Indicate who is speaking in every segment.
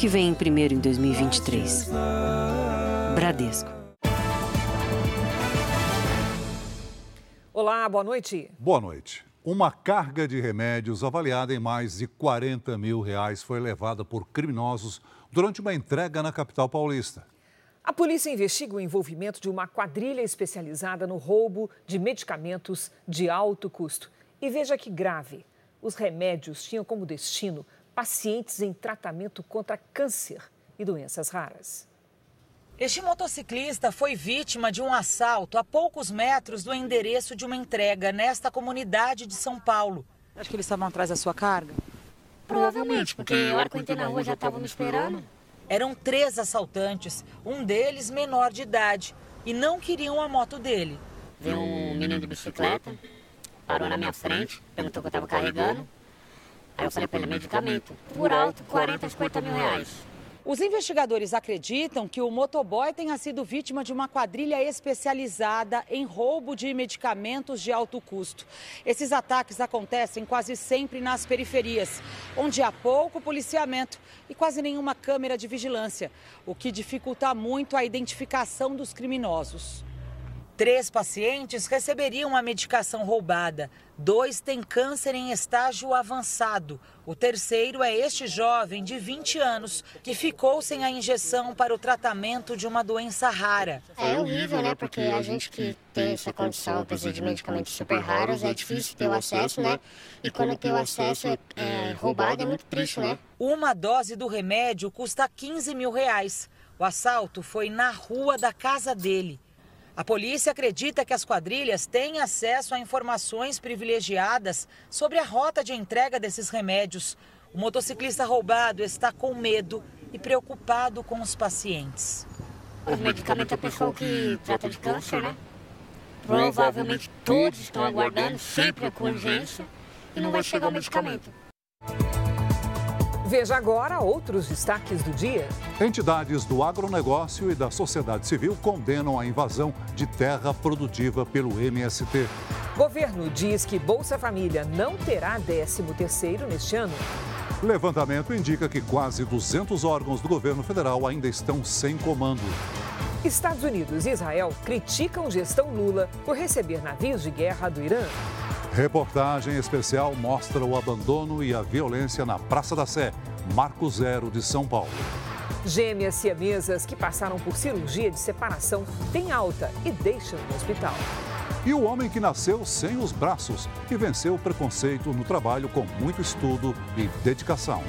Speaker 1: que vem primeiro em 2023. Bradesco.
Speaker 2: Olá, boa noite.
Speaker 3: Boa noite. Uma carga de remédios avaliada em mais de 40 mil reais foi levada por criminosos durante uma entrega na capital paulista.
Speaker 2: A polícia investiga o envolvimento de uma quadrilha especializada no roubo de medicamentos de alto custo. E veja que grave: os remédios tinham como destino pacientes em tratamento contra câncer e doenças raras.
Speaker 4: Este motociclista foi vítima de um assalto a poucos metros do endereço de uma entrega nesta comunidade de São Paulo.
Speaker 2: Acho que eles estavam atrás da sua carga?
Speaker 5: Provavelmente, porque a hora que eu entrei na rua já estavam me esperando.
Speaker 4: Eram três assaltantes, um deles menor de idade, e não queriam a moto dele.
Speaker 5: Veio um menino de bicicleta, parou na minha frente, perguntou o que eu estava carregando. Aí eu falei para ele, medicamento, por alto, 40, 50 mil reais.
Speaker 4: Os investigadores acreditam que o motoboy tenha sido vítima de uma quadrilha especializada em roubo de medicamentos de alto custo. Esses ataques acontecem quase sempre nas periferias, onde há pouco policiamento e quase nenhuma câmera de vigilância, o que dificulta muito a identificação dos criminosos. Três pacientes receberiam a medicação roubada. Dois têm câncer em estágio avançado. O terceiro é este jovem de 20 anos que ficou sem a injeção para o tratamento de uma doença rara.
Speaker 5: É horrível, né? Porque a gente que tem essa condição, precisa de medicamentos super raros, é difícil ter o acesso, né? E quando tem o acesso é, é roubado, é muito triste, né?
Speaker 4: Uma dose do remédio custa 15 mil reais. O assalto foi na rua da casa dele. A polícia acredita que as quadrilhas têm acesso a informações privilegiadas sobre a rota de entrega desses remédios. O motociclista roubado está com medo e preocupado com os pacientes.
Speaker 5: O medicamento é pessoal que trata de câncer, né? Provavelmente todos estão aguardando, sempre com urgência, e não vai chegar o medicamento.
Speaker 2: Veja agora outros destaques do dia.
Speaker 3: Entidades do agronegócio e da sociedade civil condenam a invasão de terra produtiva pelo MST.
Speaker 2: Governo diz que Bolsa Família não terá 13º neste ano.
Speaker 3: Levantamento indica que quase 200 órgãos do governo federal ainda estão sem comando.
Speaker 2: Estados Unidos e Israel criticam gestão Lula por receber navios de guerra do Irã.
Speaker 3: Reportagem especial mostra o abandono e a violência na Praça da Sé, Marco Zero de São Paulo.
Speaker 2: Gêmeas siamesas que passaram por cirurgia de separação têm alta e deixam o hospital.
Speaker 3: E o homem que nasceu sem os braços e venceu o preconceito no trabalho com muito estudo e dedicação.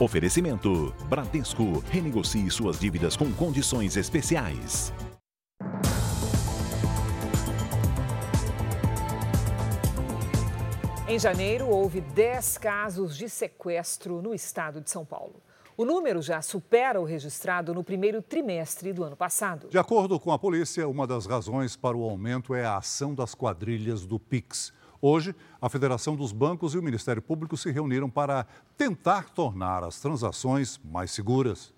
Speaker 6: Oferecimento: Bradesco. Renegocie suas dívidas com condições especiais.
Speaker 2: Em janeiro, houve 10 casos de sequestro no estado de São Paulo. O número já supera o registrado no primeiro trimestre do ano passado.
Speaker 3: De acordo com a polícia, uma das razões para o aumento é a ação das quadrilhas do Pix. Hoje, a Federação dos Bancos e o Ministério Público se reuniram para tentar tornar as transações mais seguras.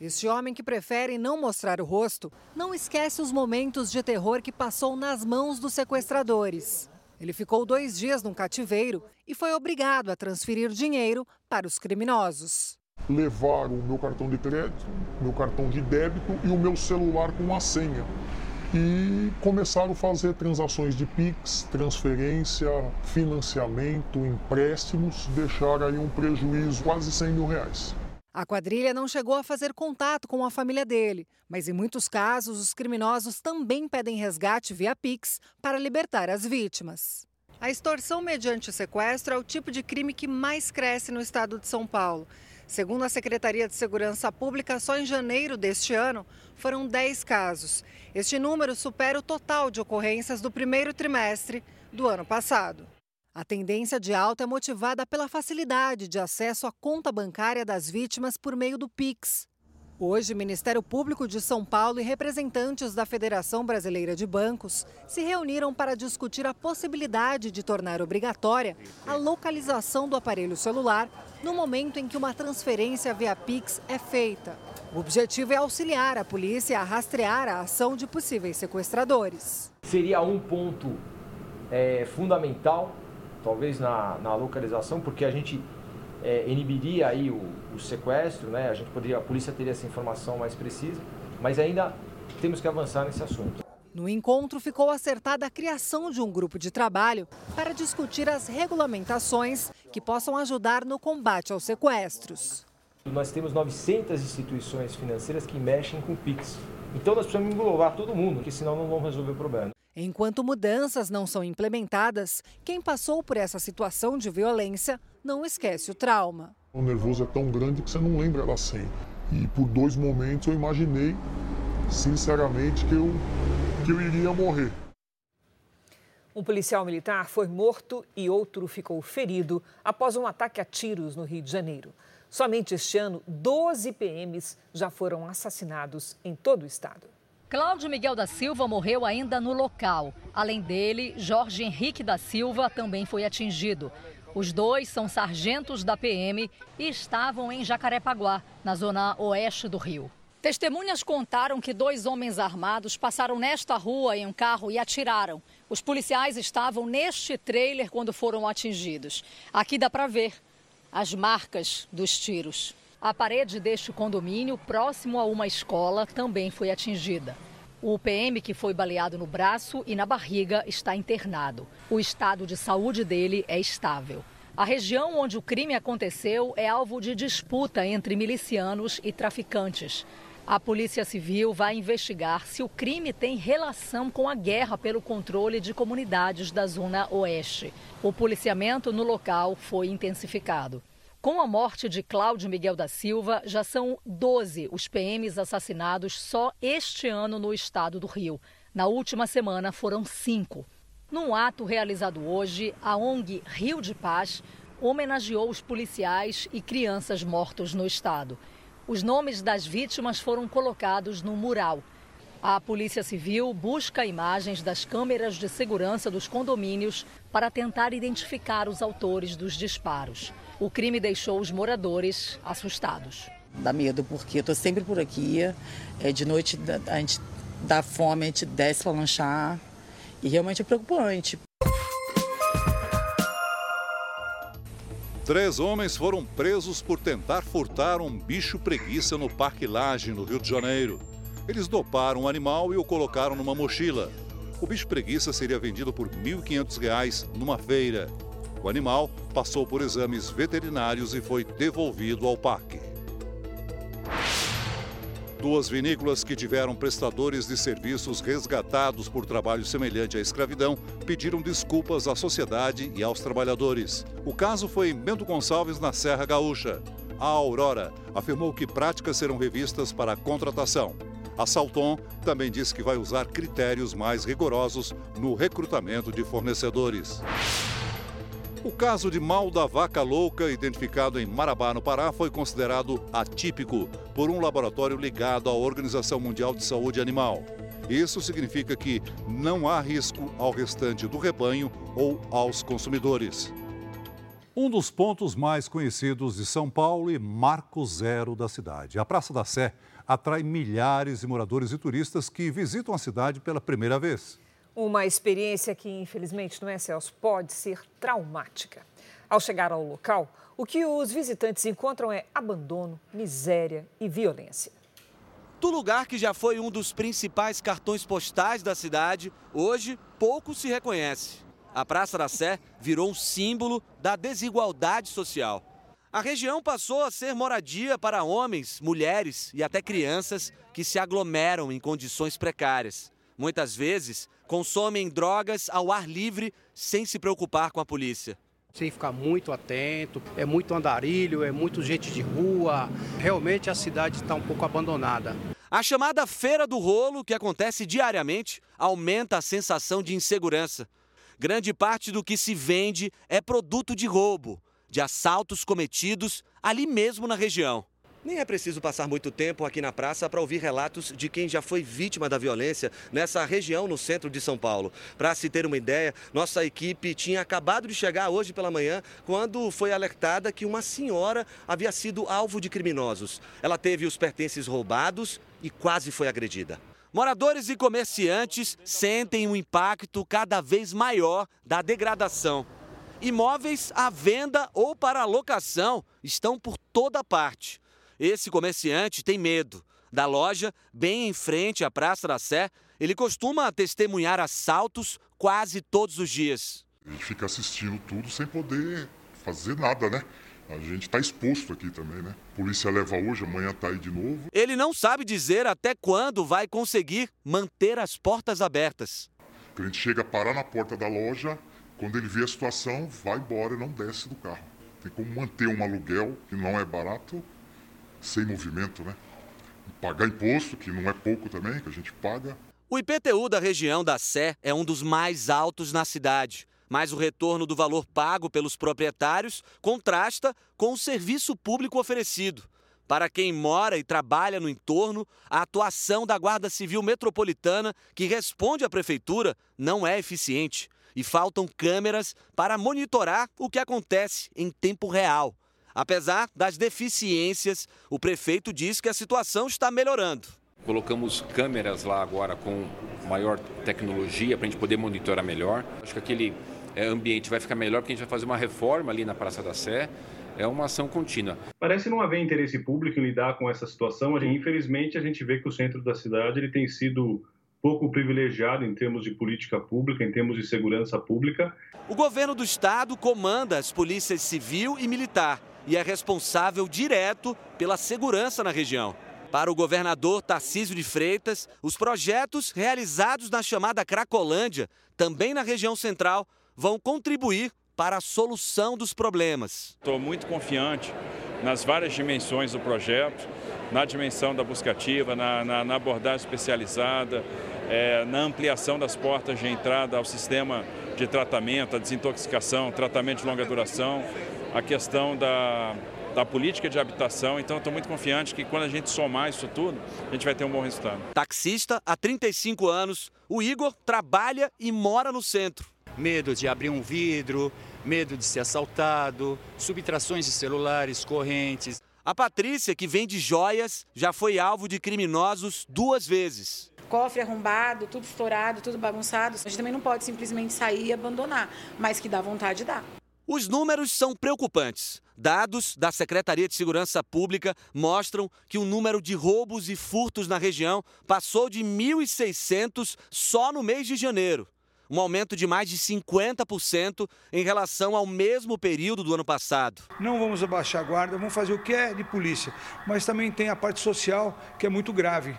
Speaker 7: Este homem que prefere não mostrar o rosto não esquece os momentos de terror que passou nas mãos dos sequestradores. Ele ficou dois dias num cativeiro e foi obrigado a transferir dinheiro para os criminosos.
Speaker 8: Levaram o meu cartão de crédito, meu cartão de débito e o meu celular com a senha e começaram a fazer transações de PIX, transferência, financiamento, empréstimos, deixaram aí um prejuízo quase 100 mil reais.
Speaker 7: A quadrilha não chegou a fazer contato com a família dele, mas em muitos casos os criminosos também pedem resgate via Pix para libertar as vítimas. A extorsão mediante sequestro é o tipo de crime que mais cresce no estado de São Paulo. Segundo a Secretaria de Segurança Pública, só em janeiro deste ano foram 10 casos. Este número supera o total de ocorrências do primeiro trimestre do ano passado. A tendência de alta é motivada pela facilidade de acesso à conta bancária das vítimas por meio do Pix. Hoje, o Ministério Público de São Paulo e representantes da Federação Brasileira de Bancos se reuniram para discutir a possibilidade de tornar obrigatória a localização do aparelho celular no momento em que uma transferência via Pix é feita. O objetivo é auxiliar a polícia a rastrear a ação de possíveis sequestradores.
Speaker 9: Seria um ponto é, fundamental, talvez na, na localização, porque a gente é, inibiria aí o, o, sequestro, né? A gente poderia, a polícia teria essa informação mais precisa, mas ainda temos que avançar nesse assunto.
Speaker 7: No encontro ficou acertada a criação de um grupo de trabalho para discutir as regulamentações que possam ajudar no combate aos sequestros.
Speaker 9: Nós temos 900 instituições financeiras que mexem com o Pix. Então nós precisamos englobar todo mundo, porque senão não vamos resolver o problema.
Speaker 7: Enquanto mudanças não são implementadas, quem passou por essa situação de violência não esquece o trauma.
Speaker 8: O nervoso é tão grande que você não lembra da senha. E por dois momentos eu imaginei, sinceramente, que eu, que eu iria morrer.
Speaker 2: Um policial militar foi morto e outro ficou ferido após um ataque a tiros no Rio de Janeiro. Somente este ano, 12 PMs já foram assassinados em todo o estado.
Speaker 10: Cláudio Miguel da Silva morreu ainda no local. Além dele, Jorge Henrique da Silva também foi atingido. Os dois são sargentos da PM e estavam em Jacarepaguá, na zona oeste do Rio. Testemunhas contaram que dois homens armados passaram nesta rua em um carro e atiraram. Os policiais estavam neste trailer quando foram atingidos. Aqui dá para ver as marcas dos tiros. A parede deste condomínio, próximo a uma escola, também foi atingida. O PM, que foi baleado no braço e na barriga, está internado. O estado de saúde dele é estável. A região onde o crime aconteceu é alvo de disputa entre milicianos e traficantes. A Polícia Civil vai investigar se o crime tem relação com a guerra pelo controle de comunidades da Zona Oeste. O policiamento no local foi intensificado. Com a morte de Cláudio Miguel da Silva, já são 12 os PMs assassinados só este ano no estado do Rio. Na última semana foram cinco. Num ato realizado hoje, a ONG Rio de Paz homenageou os policiais e crianças mortos no estado. Os nomes das vítimas foram colocados no mural. A Polícia Civil busca imagens das câmeras de segurança dos condomínios para tentar identificar os autores dos disparos. O crime deixou os moradores assustados.
Speaker 11: Dá medo porque eu estou sempre por aqui. É, de noite a gente dá fome, a gente desce para lanchar. E realmente é preocupante.
Speaker 3: Três homens foram presos por tentar furtar um bicho preguiça no Parque Laje, no Rio de Janeiro. Eles doparam o animal e o colocaram numa mochila. O bicho preguiça seria vendido por R$ 1.500 numa feira. O animal passou por exames veterinários e foi devolvido ao parque. Duas vinícolas que tiveram prestadores de serviços resgatados por trabalho semelhante à escravidão pediram desculpas à sociedade e aos trabalhadores. O caso foi em Bento Gonçalves, na Serra Gaúcha. A Aurora afirmou que práticas serão revistas para a contratação. A Salton também disse que vai usar critérios mais rigorosos no recrutamento de fornecedores. O caso de mal da vaca louca, identificado em Marabá, no Pará, foi considerado atípico por um laboratório ligado à Organização Mundial de Saúde Animal. Isso significa que não há risco ao restante do rebanho ou aos consumidores. Um dos pontos mais conhecidos de São Paulo e marco zero da cidade. A Praça da Sé atrai milhares de moradores e turistas que visitam a cidade pela primeira vez.
Speaker 2: Uma experiência que, infelizmente, não é, Celso, pode ser traumática. Ao chegar ao local, o que os visitantes encontram é abandono, miséria e violência.
Speaker 12: Do lugar que já foi um dos principais cartões postais da cidade, hoje pouco se reconhece. A Praça da Sé virou um símbolo da desigualdade social. A região passou a ser moradia para homens, mulheres e até crianças que se aglomeram em condições precárias. Muitas vezes consomem drogas ao ar livre sem se preocupar com a polícia.
Speaker 13: Tem que ficar muito atento, é muito andarilho, é muito gente de rua. Realmente a cidade está um pouco abandonada.
Speaker 12: A chamada Feira do Rolo, que acontece diariamente, aumenta a sensação de insegurança. Grande parte do que se vende é produto de roubo, de assaltos cometidos ali mesmo na região. Nem é preciso passar muito tempo aqui na praça para ouvir relatos de quem já foi vítima da violência nessa região no centro de São Paulo. Para se ter uma ideia, nossa equipe tinha acabado de chegar hoje pela manhã quando foi alertada que uma senhora havia sido alvo de criminosos. Ela teve os pertences roubados e quase foi agredida. Moradores e comerciantes sentem um impacto cada vez maior da degradação. Imóveis à venda ou para locação estão por toda parte. Esse comerciante tem medo. Da loja, bem em frente à Praça da Sé, ele costuma testemunhar assaltos quase todos os dias.
Speaker 8: A gente fica assistindo tudo sem poder fazer nada, né? A gente está exposto aqui também, né? A polícia leva hoje, amanhã está aí de novo.
Speaker 12: Ele não sabe dizer até quando vai conseguir manter as portas abertas.
Speaker 8: O cliente chega a parar na porta da loja, quando ele vê a situação, vai embora e não desce do carro. Tem como manter um aluguel que não é barato sem movimento, né? Pagar imposto, que não é pouco também, que a gente paga.
Speaker 12: O IPTU da região da Sé é um dos mais altos na cidade, mas o retorno do valor pago pelos proprietários contrasta com o serviço público oferecido. Para quem mora e trabalha no entorno, a atuação da Guarda Civil Metropolitana, que responde à prefeitura, não é eficiente e faltam câmeras para monitorar o que acontece em tempo real. Apesar das deficiências, o prefeito diz que a situação está melhorando.
Speaker 14: Colocamos câmeras lá agora com maior tecnologia para a gente poder monitorar melhor. Acho que aquele é, ambiente vai ficar melhor porque a gente vai fazer uma reforma ali na Praça da Sé. É uma ação contínua.
Speaker 15: Parece não haver interesse público em lidar com essa situação. Infelizmente, a gente vê que o centro da cidade ele tem sido pouco privilegiado em termos de política pública, em termos de segurança pública.
Speaker 12: O governo do estado comanda as polícias civil e militar e é responsável direto pela segurança na região. Para o governador Tarcísio de Freitas, os projetos realizados na chamada Cracolândia, também na região central, vão contribuir para a solução dos problemas.
Speaker 16: Estou muito confiante nas várias dimensões do projeto, na dimensão da buscativa, na, na, na abordagem especializada, é, na ampliação das portas de entrada ao sistema de tratamento, a desintoxicação, tratamento de longa duração, a questão da, da política de habitação. Então, estou muito confiante que quando a gente somar isso tudo, a gente vai ter um bom resultado.
Speaker 12: Taxista há 35 anos, o Igor trabalha e mora no centro.
Speaker 17: Medo de abrir um vidro, medo de ser assaltado, subtrações de celulares, correntes.
Speaker 12: A Patrícia, que vende joias, já foi alvo de criminosos duas vezes
Speaker 18: cofre arrombado, tudo estourado, tudo bagunçado. A gente também não pode simplesmente sair e abandonar, mas que dá vontade dá.
Speaker 12: Os números são preocupantes. Dados da Secretaria de Segurança Pública mostram que o número de roubos e furtos na região passou de 1.600 só no mês de janeiro. Um aumento de mais de 50% em relação ao mesmo período do ano passado.
Speaker 19: Não vamos abaixar a guarda, vamos fazer o que é de polícia, mas também tem a parte social que é muito grave.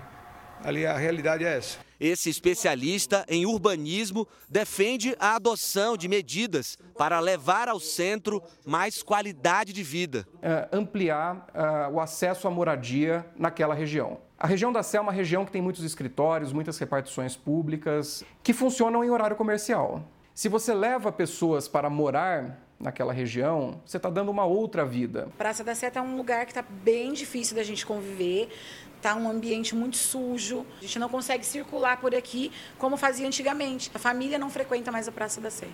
Speaker 19: Ali a realidade é essa.
Speaker 12: Esse especialista em urbanismo defende a adoção de medidas para levar ao centro mais qualidade de vida.
Speaker 20: É, ampliar uh, o acesso à moradia naquela região. A região da Sé é uma região que tem muitos escritórios, muitas repartições públicas que funcionam em horário comercial. Se você leva pessoas para morar naquela região, você está dando uma outra vida.
Speaker 18: Praça da Sé é um lugar que está bem difícil da gente conviver. Está um ambiente muito sujo. A gente não consegue circular por aqui como fazia antigamente. A família não frequenta mais a Praça da Sé.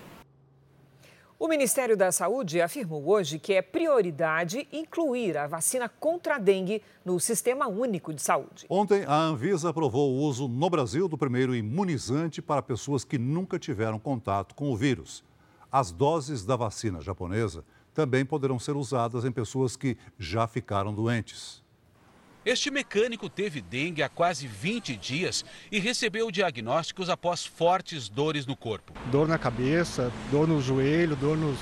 Speaker 2: O Ministério da Saúde afirmou hoje que é prioridade incluir a vacina contra a dengue no Sistema Único de Saúde.
Speaker 3: Ontem, a Anvisa aprovou o uso no Brasil do primeiro imunizante para pessoas que nunca tiveram contato com o vírus. As doses da vacina japonesa também poderão ser usadas em pessoas que já ficaram doentes.
Speaker 21: Este mecânico teve dengue há quase 20 dias e recebeu diagnósticos após fortes dores no corpo.
Speaker 22: Dor na cabeça, dor no joelho, dor nos,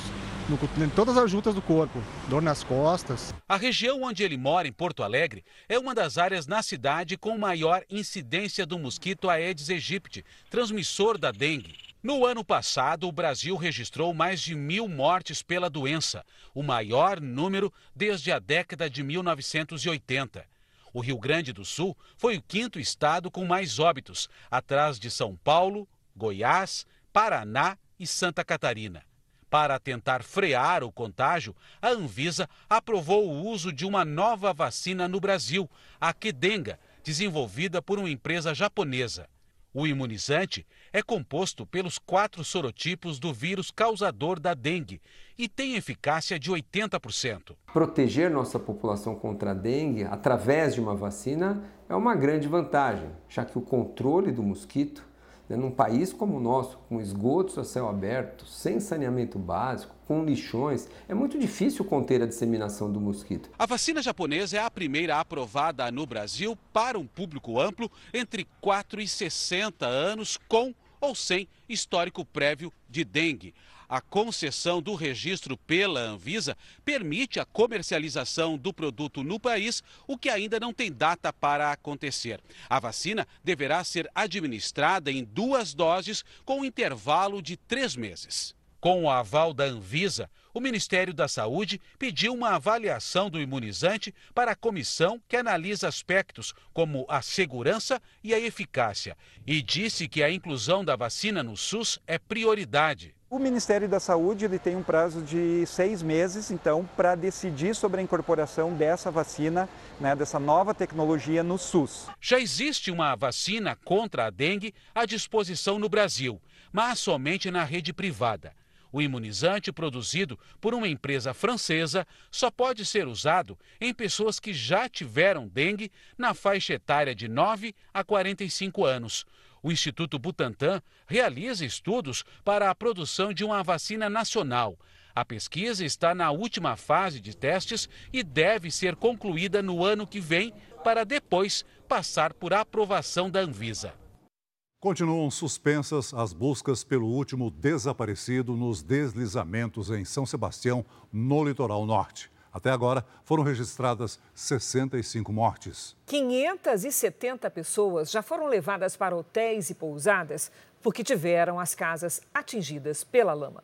Speaker 22: no, em todas as juntas do corpo, dor nas costas.
Speaker 21: A região onde ele mora, em Porto Alegre, é uma das áreas na cidade com maior incidência do mosquito Aedes aegypti, transmissor da dengue. No ano passado, o Brasil registrou mais de mil mortes pela doença, o maior número desde a década de 1980. O Rio Grande do Sul foi o quinto estado com mais óbitos, atrás de São Paulo, Goiás, Paraná e Santa Catarina. Para tentar frear o contágio, a Anvisa aprovou o uso de uma nova vacina no Brasil, a Kedenga, desenvolvida por uma empresa japonesa. O imunizante é composto pelos quatro sorotipos do vírus causador da dengue e tem eficácia de 80%.
Speaker 23: Proteger nossa população contra a dengue através de uma vacina é uma grande vantagem, já que o controle do mosquito né, num país como o nosso, com esgotos a céu aberto, sem saneamento básico, com lixões, é muito difícil conter a disseminação do mosquito.
Speaker 21: A vacina japonesa é a primeira aprovada no Brasil para um público amplo entre 4 e 60 anos, com ou sem histórico prévio de dengue. A concessão do registro pela Anvisa permite a comercialização do produto no país, o que ainda não tem data para acontecer. A vacina deverá ser administrada em duas doses com um intervalo de três meses. Com o aval da Anvisa, o Ministério da Saúde pediu uma avaliação do imunizante para a comissão que analisa aspectos como a segurança e a eficácia e disse que a inclusão da vacina no SUS é prioridade.
Speaker 24: O Ministério da Saúde ele tem um prazo de seis meses, então, para decidir sobre a incorporação dessa vacina, né, dessa nova tecnologia no SUS.
Speaker 21: Já existe uma vacina contra a dengue à disposição no Brasil, mas somente na rede privada. O imunizante produzido por uma empresa francesa só pode ser usado em pessoas que já tiveram dengue na faixa etária de 9 a 45 anos. O Instituto Butantan realiza estudos para a produção de uma vacina nacional. A pesquisa está na última fase de testes e deve ser concluída no ano que vem, para depois passar por aprovação da Anvisa.
Speaker 3: Continuam suspensas as buscas pelo último desaparecido nos deslizamentos em São Sebastião, no litoral norte. Até agora, foram registradas 65 mortes.
Speaker 2: 570 pessoas já foram levadas para hotéis e pousadas porque tiveram as casas atingidas pela lama.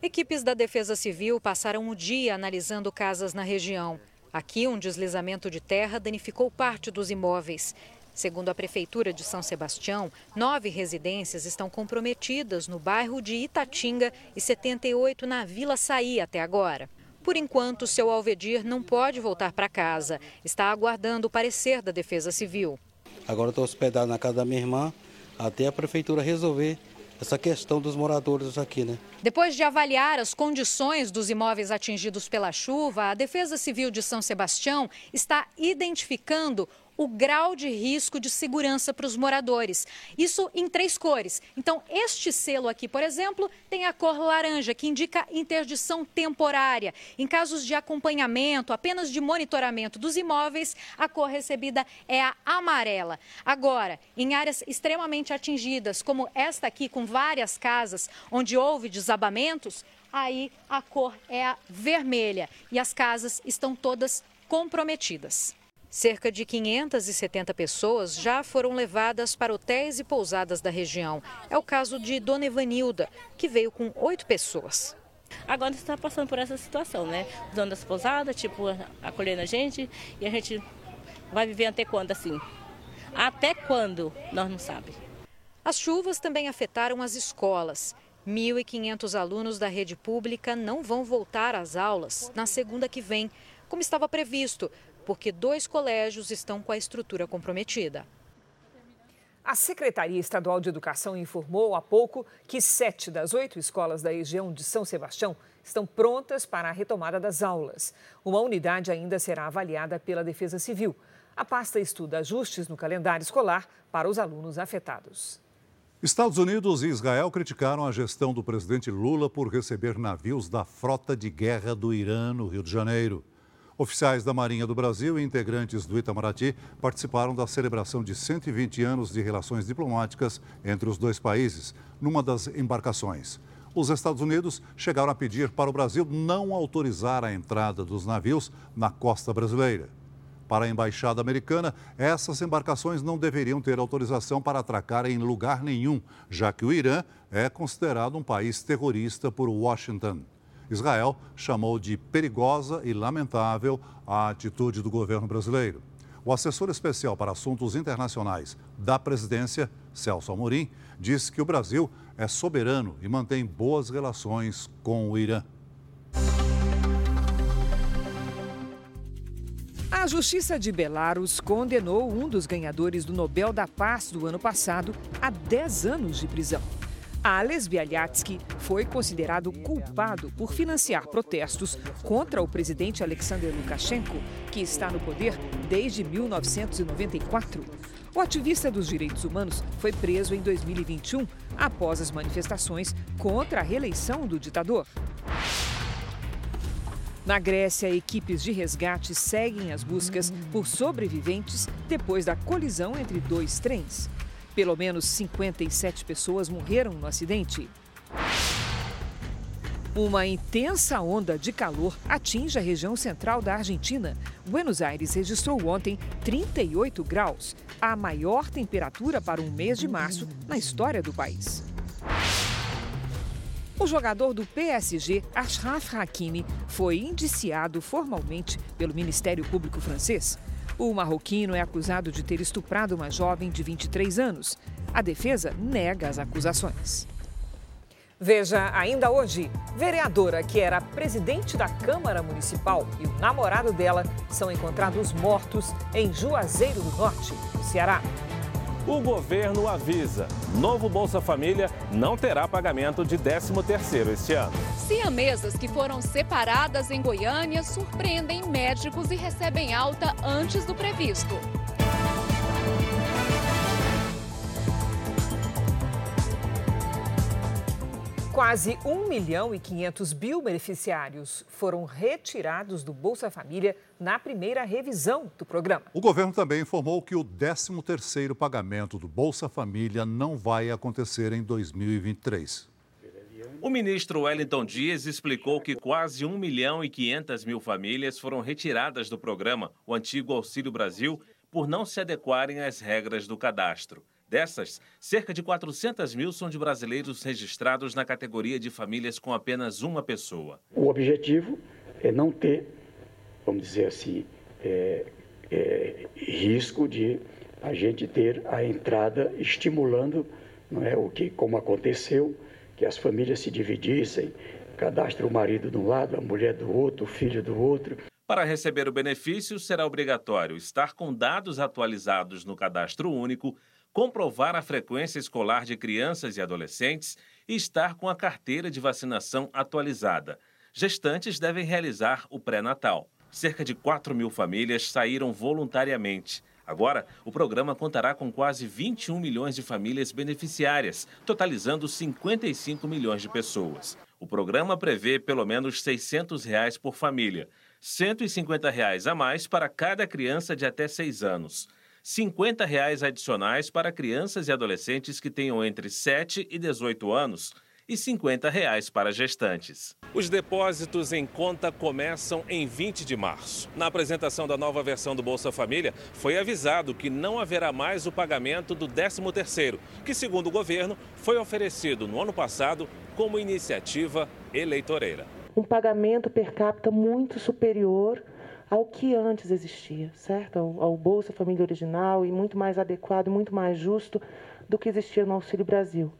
Speaker 25: Equipes da Defesa Civil passaram o dia analisando casas na região. Aqui, um deslizamento de terra danificou parte dos imóveis. Segundo a Prefeitura de São Sebastião, nove residências estão comprometidas no bairro de Itatinga e 78 na Vila Saí até agora. Por enquanto, seu Alvedir não pode voltar para casa. Está aguardando o parecer da Defesa Civil.
Speaker 26: Agora estou hospedado na casa da minha irmã até a prefeitura resolver essa questão dos moradores aqui, né?
Speaker 25: Depois de avaliar as condições dos imóveis atingidos pela chuva, a Defesa Civil de São Sebastião está identificando o grau de risco de segurança para os moradores. Isso em três cores. Então, este selo aqui, por exemplo, tem a cor laranja, que indica interdição temporária. Em casos de acompanhamento, apenas de monitoramento dos imóveis, a cor recebida é a amarela. Agora, em áreas extremamente atingidas, como esta aqui, com várias casas onde houve desabamentos, aí a cor é a vermelha e as casas estão todas comprometidas. Cerca de 570 pessoas já foram levadas para hotéis e pousadas da região. É o caso de Dona Evanilda, que veio com oito pessoas.
Speaker 27: Agora está passando por essa situação, né? Os donos das pousadas, tipo, acolhendo a gente e a gente vai viver até quando assim? Até quando? Nós não sabemos.
Speaker 25: As chuvas também afetaram as escolas. 1.500 alunos da rede pública não vão voltar às aulas na segunda que vem, como estava previsto, porque dois colégios estão com a estrutura comprometida.
Speaker 2: A Secretaria Estadual de Educação informou há pouco que sete das oito escolas da região de São Sebastião estão prontas para a retomada das aulas. Uma unidade ainda será avaliada pela Defesa Civil. A pasta estuda ajustes no calendário escolar para os alunos afetados.
Speaker 3: Estados Unidos e Israel criticaram a gestão do presidente Lula por receber navios da frota de guerra do Irã no Rio de Janeiro. Oficiais da Marinha do Brasil e integrantes do Itamaraty participaram da celebração de 120 anos de relações diplomáticas entre os dois países, numa das embarcações. Os Estados Unidos chegaram a pedir para o Brasil não autorizar a entrada dos navios na costa brasileira. Para a embaixada americana, essas embarcações não deveriam ter autorização para atracar em lugar nenhum, já que o Irã é considerado um país terrorista por Washington. Israel chamou de perigosa e lamentável a atitude do governo brasileiro. O assessor especial para assuntos internacionais da presidência, Celso Amorim, disse que o Brasil é soberano e mantém boas relações com o Irã.
Speaker 2: A Justiça de Belarus condenou um dos ganhadores do Nobel da Paz do ano passado a 10 anos de prisão. Ales Bialyatsky foi considerado culpado por financiar protestos contra o presidente Alexander Lukashenko, que está no poder desde 1994. O ativista dos direitos humanos foi preso em 2021 após as manifestações contra a reeleição do ditador. Na Grécia, equipes de resgate seguem as buscas por sobreviventes depois da colisão entre dois trens. Pelo menos 57 pessoas morreram no acidente. Uma intensa onda de calor atinge a região central da Argentina. Buenos Aires registrou ontem 38 graus, a maior temperatura para um mês de março na história do país. O jogador do PSG, Ashraf Hakimi, foi indiciado formalmente pelo Ministério Público francês. O marroquino é acusado de ter estuprado uma jovem de 23 anos. A defesa nega as acusações. Veja ainda hoje: vereadora que era presidente da Câmara Municipal e o namorado dela são encontrados mortos em Juazeiro do Norte, no Ceará.
Speaker 28: O governo avisa: novo Bolsa Família não terá pagamento de 13º este ano.
Speaker 29: Siamesas que foram separadas em Goiânia surpreendem médicos e recebem alta antes do previsto.
Speaker 2: Quase 1 milhão e 500 mil beneficiários foram retirados do Bolsa Família na primeira revisão do programa.
Speaker 3: O governo também informou que o 13º pagamento do Bolsa Família não vai acontecer em 2023.
Speaker 28: O ministro Wellington Dias explicou que quase 1 milhão e 500 mil famílias foram retiradas do programa, o antigo Auxílio Brasil, por não se adequarem às regras do cadastro. Dessas, cerca de 400 mil são de brasileiros registrados na categoria de famílias com apenas uma pessoa.
Speaker 30: O objetivo é não ter, vamos dizer assim, é, é, risco de a gente ter a entrada estimulando, não é o que como aconteceu, que as famílias se dividissem, cadastra o marido de um lado, a mulher do outro, o filho do outro.
Speaker 28: Para receber o benefício, será obrigatório estar com dados atualizados no cadastro único, comprovar a frequência escolar de crianças e adolescentes e estar com a carteira de vacinação atualizada. Gestantes devem realizar o pré-natal. Cerca de 4 mil famílias saíram voluntariamente. Agora, o programa contará com quase 21 milhões de famílias beneficiárias, totalizando 55 milhões de pessoas. O programa prevê pelo menos 600 reais por família, 150 reais a mais para cada criança de até 6 anos. 50 reais adicionais para crianças e adolescentes que tenham entre 7 e 18 anos e 50 reais para gestantes. Os depósitos em conta começam em 20 de março. Na apresentação da nova versão do Bolsa Família, foi avisado que não haverá mais o pagamento do 13º, que segundo o governo foi oferecido no ano passado como iniciativa eleitoreira.
Speaker 31: Um pagamento per capita muito superior ao que antes existia, certo? Ao, ao, Bolsa Família original e muito mais adequado, muito mais justo do que existia no Auxílio Brasil.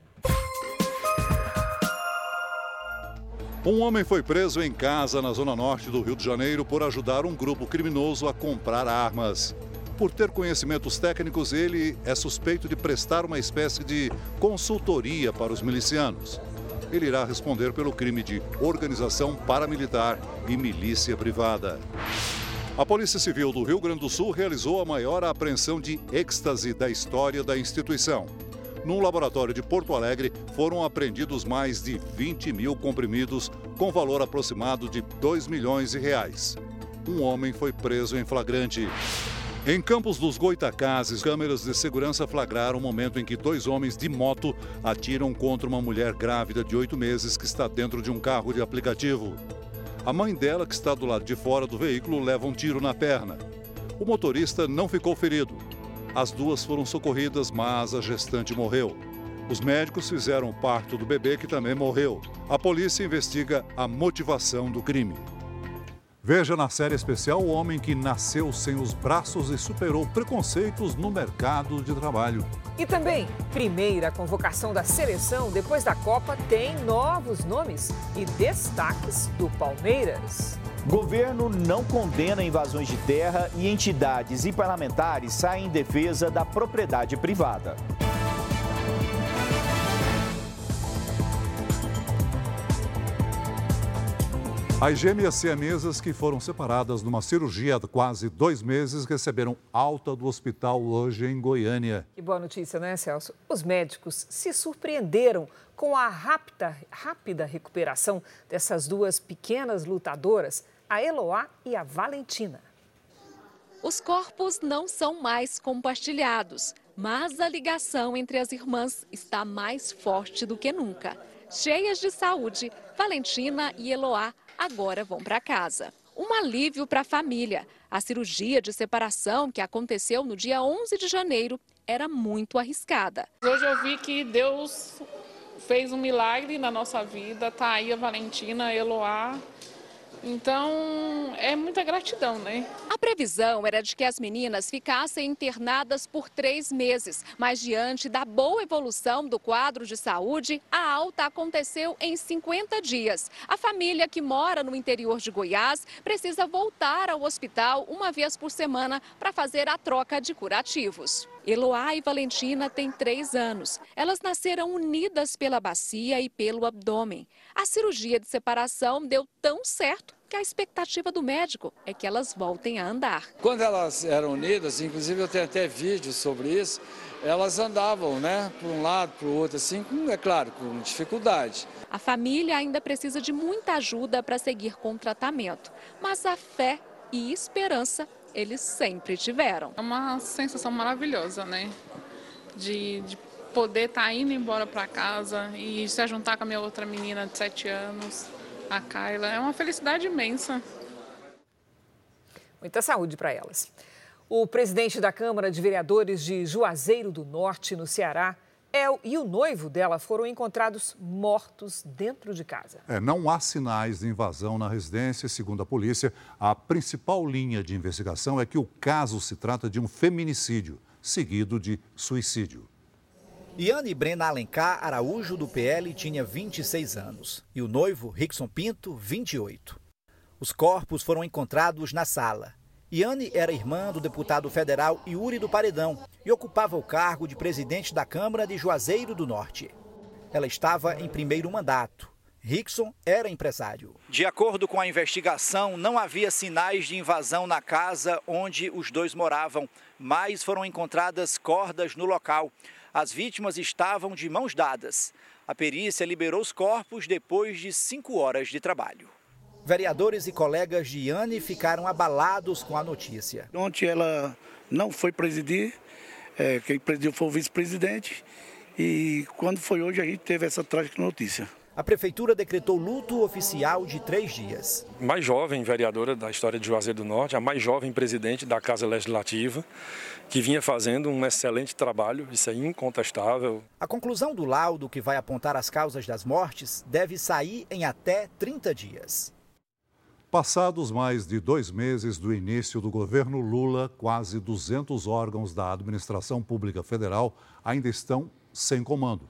Speaker 3: Um homem foi preso em casa na zona norte do Rio de Janeiro por ajudar um grupo criminoso a comprar armas. Por ter conhecimentos técnicos, ele é suspeito de prestar uma espécie de consultoria para os milicianos. Ele irá responder pelo crime de organização paramilitar e milícia privada. A Polícia Civil do Rio Grande do Sul realizou a maior apreensão de êxtase da história da instituição. Num laboratório de Porto Alegre, foram apreendidos mais de 20 mil comprimidos com valor aproximado de 2 milhões de reais. Um homem foi preso em flagrante. Em Campos dos Goitacazes, câmeras de segurança flagraram o momento em que dois homens de moto atiram contra uma mulher grávida de oito meses que está dentro de um carro de aplicativo. A mãe dela, que está do lado de fora do veículo, leva um tiro na perna. O motorista não ficou ferido. As duas foram socorridas, mas a gestante morreu. Os médicos fizeram o parto do bebê, que também morreu. A polícia investiga a motivação do crime. Veja na série especial o homem que nasceu sem os braços e superou preconceitos no mercado de trabalho.
Speaker 2: E também, primeira convocação da seleção depois da Copa tem novos nomes e destaques do Palmeiras.
Speaker 32: Governo não condena invasões de terra e entidades e parlamentares saem em defesa da propriedade privada.
Speaker 3: As gêmeas siamesas que foram separadas numa cirurgia há quase dois meses receberam alta do hospital hoje em Goiânia.
Speaker 2: Que boa notícia, né, Celso? Os médicos se surpreenderam com a rápida, rápida recuperação dessas duas pequenas lutadoras, a Eloá e a Valentina.
Speaker 29: Os corpos não são mais compartilhados, mas a ligação entre as irmãs está mais forte do que nunca. Cheias de saúde, Valentina e Eloá agora vão para casa. Um alívio para a família. A cirurgia de separação que aconteceu no dia 11 de janeiro era muito arriscada.
Speaker 33: Hoje eu vi que Deus fez um milagre na nossa vida. Tá aí a Valentina, a Eloá então, é muita gratidão, né?
Speaker 29: A previsão era de que as meninas ficassem internadas por três meses, mas diante da boa evolução do quadro de saúde, a alta aconteceu em 50 dias. A família que mora no interior de Goiás precisa voltar ao hospital uma vez por semana para fazer a troca de curativos. Eloá e Valentina têm três anos. Elas nasceram unidas pela bacia e pelo abdômen. A cirurgia de separação deu tão certo que a expectativa do médico é que elas voltem a andar.
Speaker 34: Quando elas eram unidas, inclusive eu tenho até vídeos sobre isso, elas andavam, né, por um lado, para o outro, assim, com, é claro, com dificuldade.
Speaker 29: A família ainda precisa de muita ajuda para seguir com o tratamento, mas a fé e esperança eles sempre tiveram.
Speaker 33: É uma sensação maravilhosa, né? De, de poder estar tá indo embora para casa e se juntar com a minha outra menina de 7 anos, a Kyla. É uma felicidade imensa.
Speaker 2: Muita saúde para elas. O presidente da Câmara de Vereadores de Juazeiro do Norte, no Ceará, El e o noivo dela foram encontrados mortos dentro de casa.
Speaker 3: É, não há sinais de invasão na residência. Segundo a polícia, a principal linha de investigação é que o caso se trata de um feminicídio, seguido de suicídio.
Speaker 35: Iane Brena Alencar Araújo, do PL, tinha 26 anos e o noivo, Rickson Pinto, 28. Os corpos foram encontrados na sala. Iane era irmã do deputado federal Yuri do Paredão e ocupava o cargo de presidente da Câmara de Juazeiro do Norte. Ela estava em primeiro mandato. Rickson era empresário. De acordo com a investigação, não havia sinais de invasão na casa onde os dois moravam, mas foram encontradas cordas no local. As vítimas estavam de mãos dadas. A perícia liberou os corpos depois de cinco horas de trabalho. Vereadores e colegas de Iane ficaram abalados com a notícia.
Speaker 36: Ontem ela não foi presidir, é, quem presidiu foi o vice-presidente, e quando foi hoje a gente teve essa trágica notícia.
Speaker 35: A prefeitura decretou luto oficial de três dias.
Speaker 37: Mais jovem vereadora da história de Juazeiro do Norte, a mais jovem presidente da Casa Legislativa, que vinha fazendo um excelente trabalho, isso é incontestável.
Speaker 35: A conclusão do laudo, que vai apontar as causas das mortes, deve sair em até 30 dias.
Speaker 3: Passados mais de dois meses do início do governo Lula, quase 200 órgãos da administração pública federal ainda estão sem comando.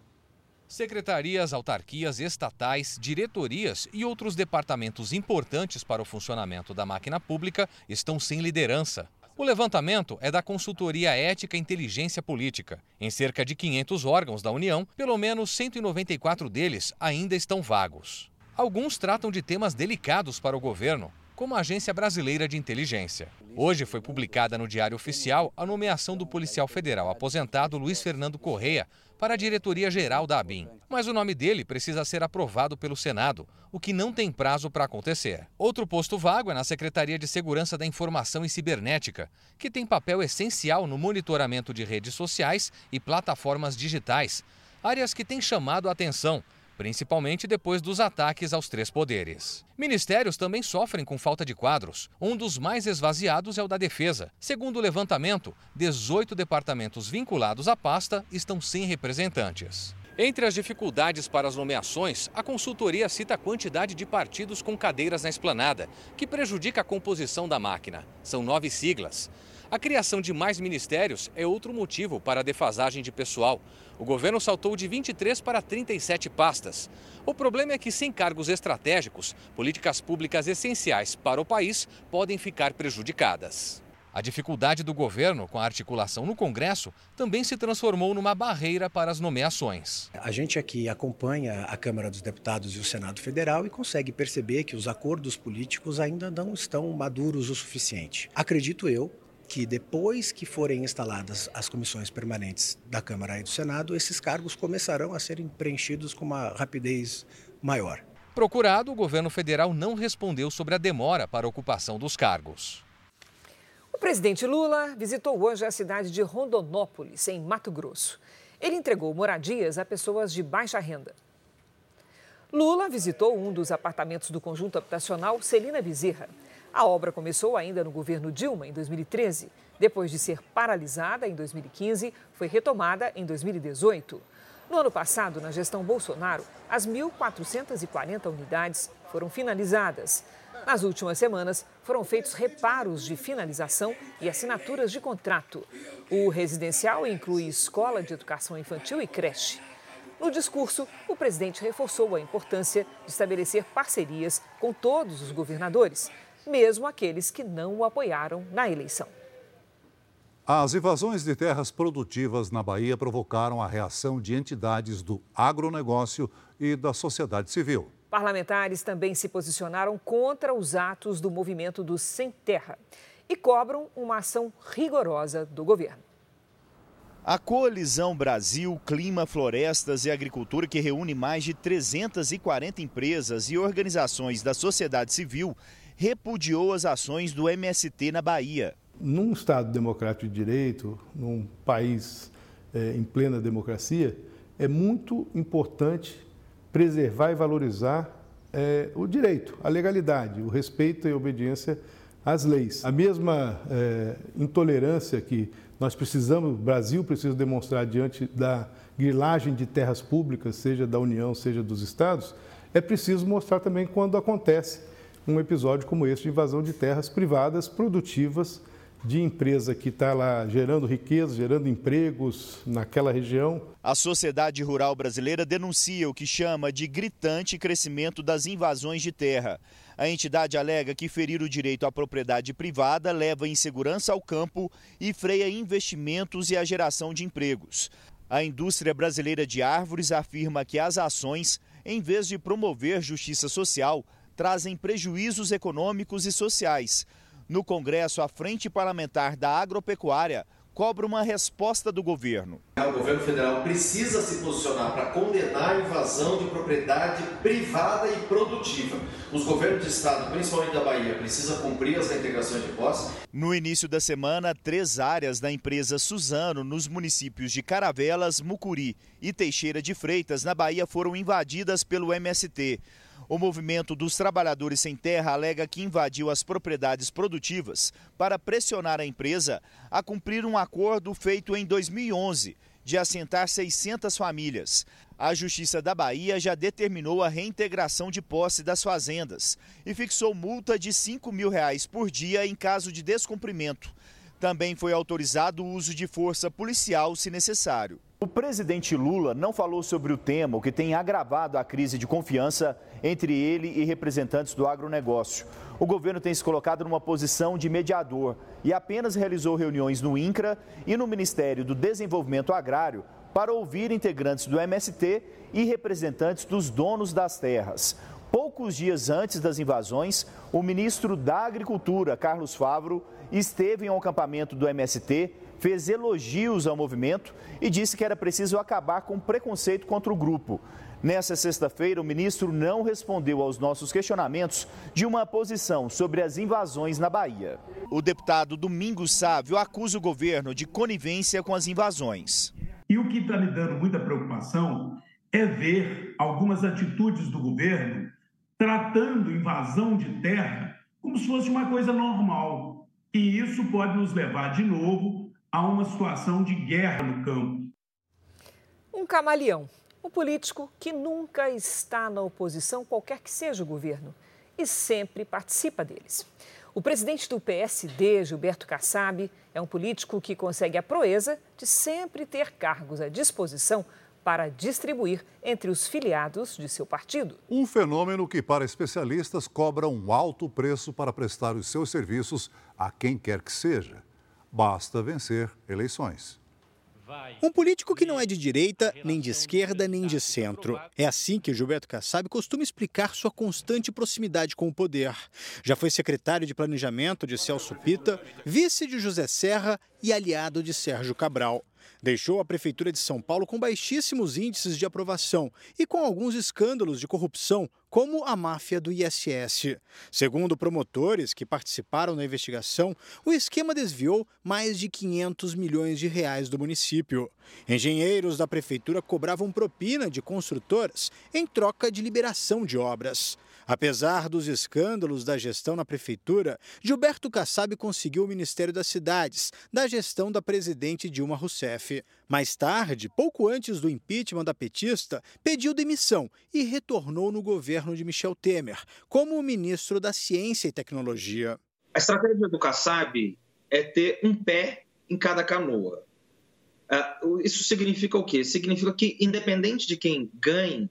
Speaker 38: Secretarias, autarquias, estatais, diretorias e outros departamentos importantes para o funcionamento da máquina pública estão sem liderança. O levantamento é da consultoria Ética e Inteligência Política. Em cerca de 500 órgãos da União, pelo menos 194 deles ainda estão vagos. Alguns tratam de temas delicados para o governo, como a Agência Brasileira de Inteligência. Hoje foi publicada no Diário Oficial a nomeação do policial federal aposentado Luiz Fernando Correia para a diretoria geral da ABIN. Mas o nome dele precisa ser aprovado pelo Senado, o que não tem prazo para acontecer. Outro posto vago é na Secretaria de Segurança da Informação e Cibernética, que tem papel essencial no monitoramento de redes sociais e plataformas digitais, áreas que têm chamado a atenção principalmente depois dos ataques aos três poderes. Ministérios também sofrem com falta de quadros. Um dos mais esvaziados é o da Defesa. Segundo o levantamento, 18 departamentos vinculados à pasta estão sem representantes. Entre as dificuldades para as nomeações, a consultoria cita a quantidade de partidos com cadeiras na esplanada, que prejudica a composição da máquina. São nove siglas. A criação de mais ministérios é outro motivo para a defasagem de pessoal. O governo saltou de 23 para 37 pastas. O problema é que, sem cargos estratégicos, políticas públicas essenciais para o país podem ficar prejudicadas. A dificuldade do governo com a articulação no Congresso também se transformou numa barreira para as nomeações.
Speaker 39: A gente aqui acompanha a Câmara dos Deputados e o Senado Federal e consegue perceber que os acordos políticos ainda não estão maduros o suficiente. Acredito eu que depois que forem instaladas as comissões permanentes da Câmara e do Senado, esses cargos começarão a serem preenchidos com uma rapidez maior.
Speaker 38: Procurado, o governo federal não respondeu sobre a demora para a ocupação dos cargos.
Speaker 2: O presidente Lula visitou hoje a cidade de Rondonópolis, em Mato Grosso. Ele entregou moradias a pessoas de baixa renda. Lula visitou um dos apartamentos do conjunto habitacional Celina Bezerra. A obra começou ainda no governo Dilma, em 2013. Depois de ser paralisada em 2015, foi retomada em 2018. No ano passado, na gestão Bolsonaro, as 1.440 unidades foram finalizadas. Nas últimas semanas, foram feitos reparos de finalização e assinaturas de contrato. O residencial inclui escola de educação infantil e creche. No discurso, o presidente reforçou a importância de estabelecer parcerias com todos os governadores, mesmo aqueles que não o apoiaram na eleição.
Speaker 3: As invasões de terras produtivas na Bahia provocaram a reação de entidades do agronegócio e da sociedade civil.
Speaker 2: Parlamentares também se posicionaram contra os atos do movimento dos Sem Terra e cobram uma ação rigorosa do governo.
Speaker 32: A Coalizão Brasil, Clima, Florestas e Agricultura, que reúne mais de 340 empresas e organizações da sociedade civil, repudiou as ações do MST na Bahia.
Speaker 40: Num Estado democrático de direito, num país é, em plena democracia, é muito importante preservar e valorizar é, o direito, a legalidade, o respeito e a obediência às leis. A mesma é, intolerância que nós precisamos, o Brasil precisa demonstrar diante da grilagem de terras públicas, seja da União, seja dos estados, é preciso mostrar também quando acontece um episódio como esse de invasão de terras privadas produtivas de empresa que está lá gerando riqueza, gerando empregos naquela região.
Speaker 32: A sociedade rural brasileira denuncia o que chama de gritante crescimento das invasões de terra. A entidade alega que ferir o direito à propriedade privada leva insegurança ao campo e freia investimentos e a geração de empregos. A indústria brasileira de árvores afirma que as ações, em vez de promover justiça social, trazem prejuízos econômicos e sociais. No Congresso, a Frente Parlamentar da Agropecuária cobra uma resposta do governo.
Speaker 41: O governo federal precisa se posicionar para condenar a invasão de propriedade privada e produtiva. Os governos de estado, principalmente da Bahia, precisam cumprir as integrações de posse.
Speaker 32: No início da semana, três áreas da empresa Suzano, nos municípios de Caravelas, Mucuri e Teixeira de Freitas, na Bahia, foram invadidas pelo MST. O movimento dos trabalhadores sem terra alega que invadiu as propriedades produtivas para pressionar a empresa a cumprir um acordo feito em 2011 de assentar 600 famílias. A Justiça da Bahia já determinou a reintegração de posse das fazendas e fixou multa de 5 mil reais por dia em caso de descumprimento. Também foi autorizado o uso de força policial se necessário. O presidente Lula não falou sobre o tema, o que tem agravado a crise de confiança entre ele e representantes do agronegócio. O governo tem se colocado numa posição de mediador e apenas realizou reuniões no INCRA e no Ministério do Desenvolvimento Agrário para ouvir integrantes do MST e representantes dos donos das terras. Poucos dias antes das invasões, o ministro da Agricultura, Carlos Favro, esteve em um acampamento do MST fez elogios ao movimento e disse que era preciso acabar com o preconceito contra o grupo. Nessa sexta-feira, o ministro não respondeu aos nossos questionamentos de uma posição sobre as invasões na Bahia. O deputado Domingos Sávio acusa o governo de conivência com as invasões.
Speaker 42: E o que está me dando muita preocupação é ver algumas atitudes do governo tratando invasão de terra como se fosse uma coisa normal. E isso pode nos levar de novo a uma situação de guerra no campo.
Speaker 2: Um camaleão. Um político que nunca está na oposição, qualquer que seja o governo, e sempre participa deles. O presidente do PSD, Gilberto Kassab, é um político que consegue a proeza de sempre ter cargos à disposição para distribuir entre os filiados de seu partido.
Speaker 3: Um fenômeno que, para especialistas, cobra um alto preço para prestar os seus serviços a quem quer que seja. Basta vencer eleições.
Speaker 43: Um político que não é de direita, nem de esquerda, nem de centro. É assim que Gilberto Kassab costuma explicar sua constante proximidade com o poder. Já foi secretário de Planejamento de Celso Pita, vice de José Serra e aliado de Sérgio Cabral deixou a Prefeitura de São Paulo com baixíssimos índices de aprovação e com alguns escândalos de corrupção, como a máfia do ISS. Segundo promotores que participaram da investigação, o esquema desviou mais de 500 milhões de reais do município. Engenheiros da prefeitura cobravam propina de construtoras em troca de liberação de obras. Apesar dos escândalos da gestão na prefeitura, Gilberto Kassab conseguiu o Ministério das Cidades, da gestão da presidente Dilma Rousseff. Mais tarde, pouco antes do impeachment da petista, pediu demissão e retornou no governo de Michel Temer, como ministro da Ciência e Tecnologia.
Speaker 44: A estratégia do Kassab é ter um pé em cada canoa. Ah, isso significa o quê? Significa que, independente de quem ganhe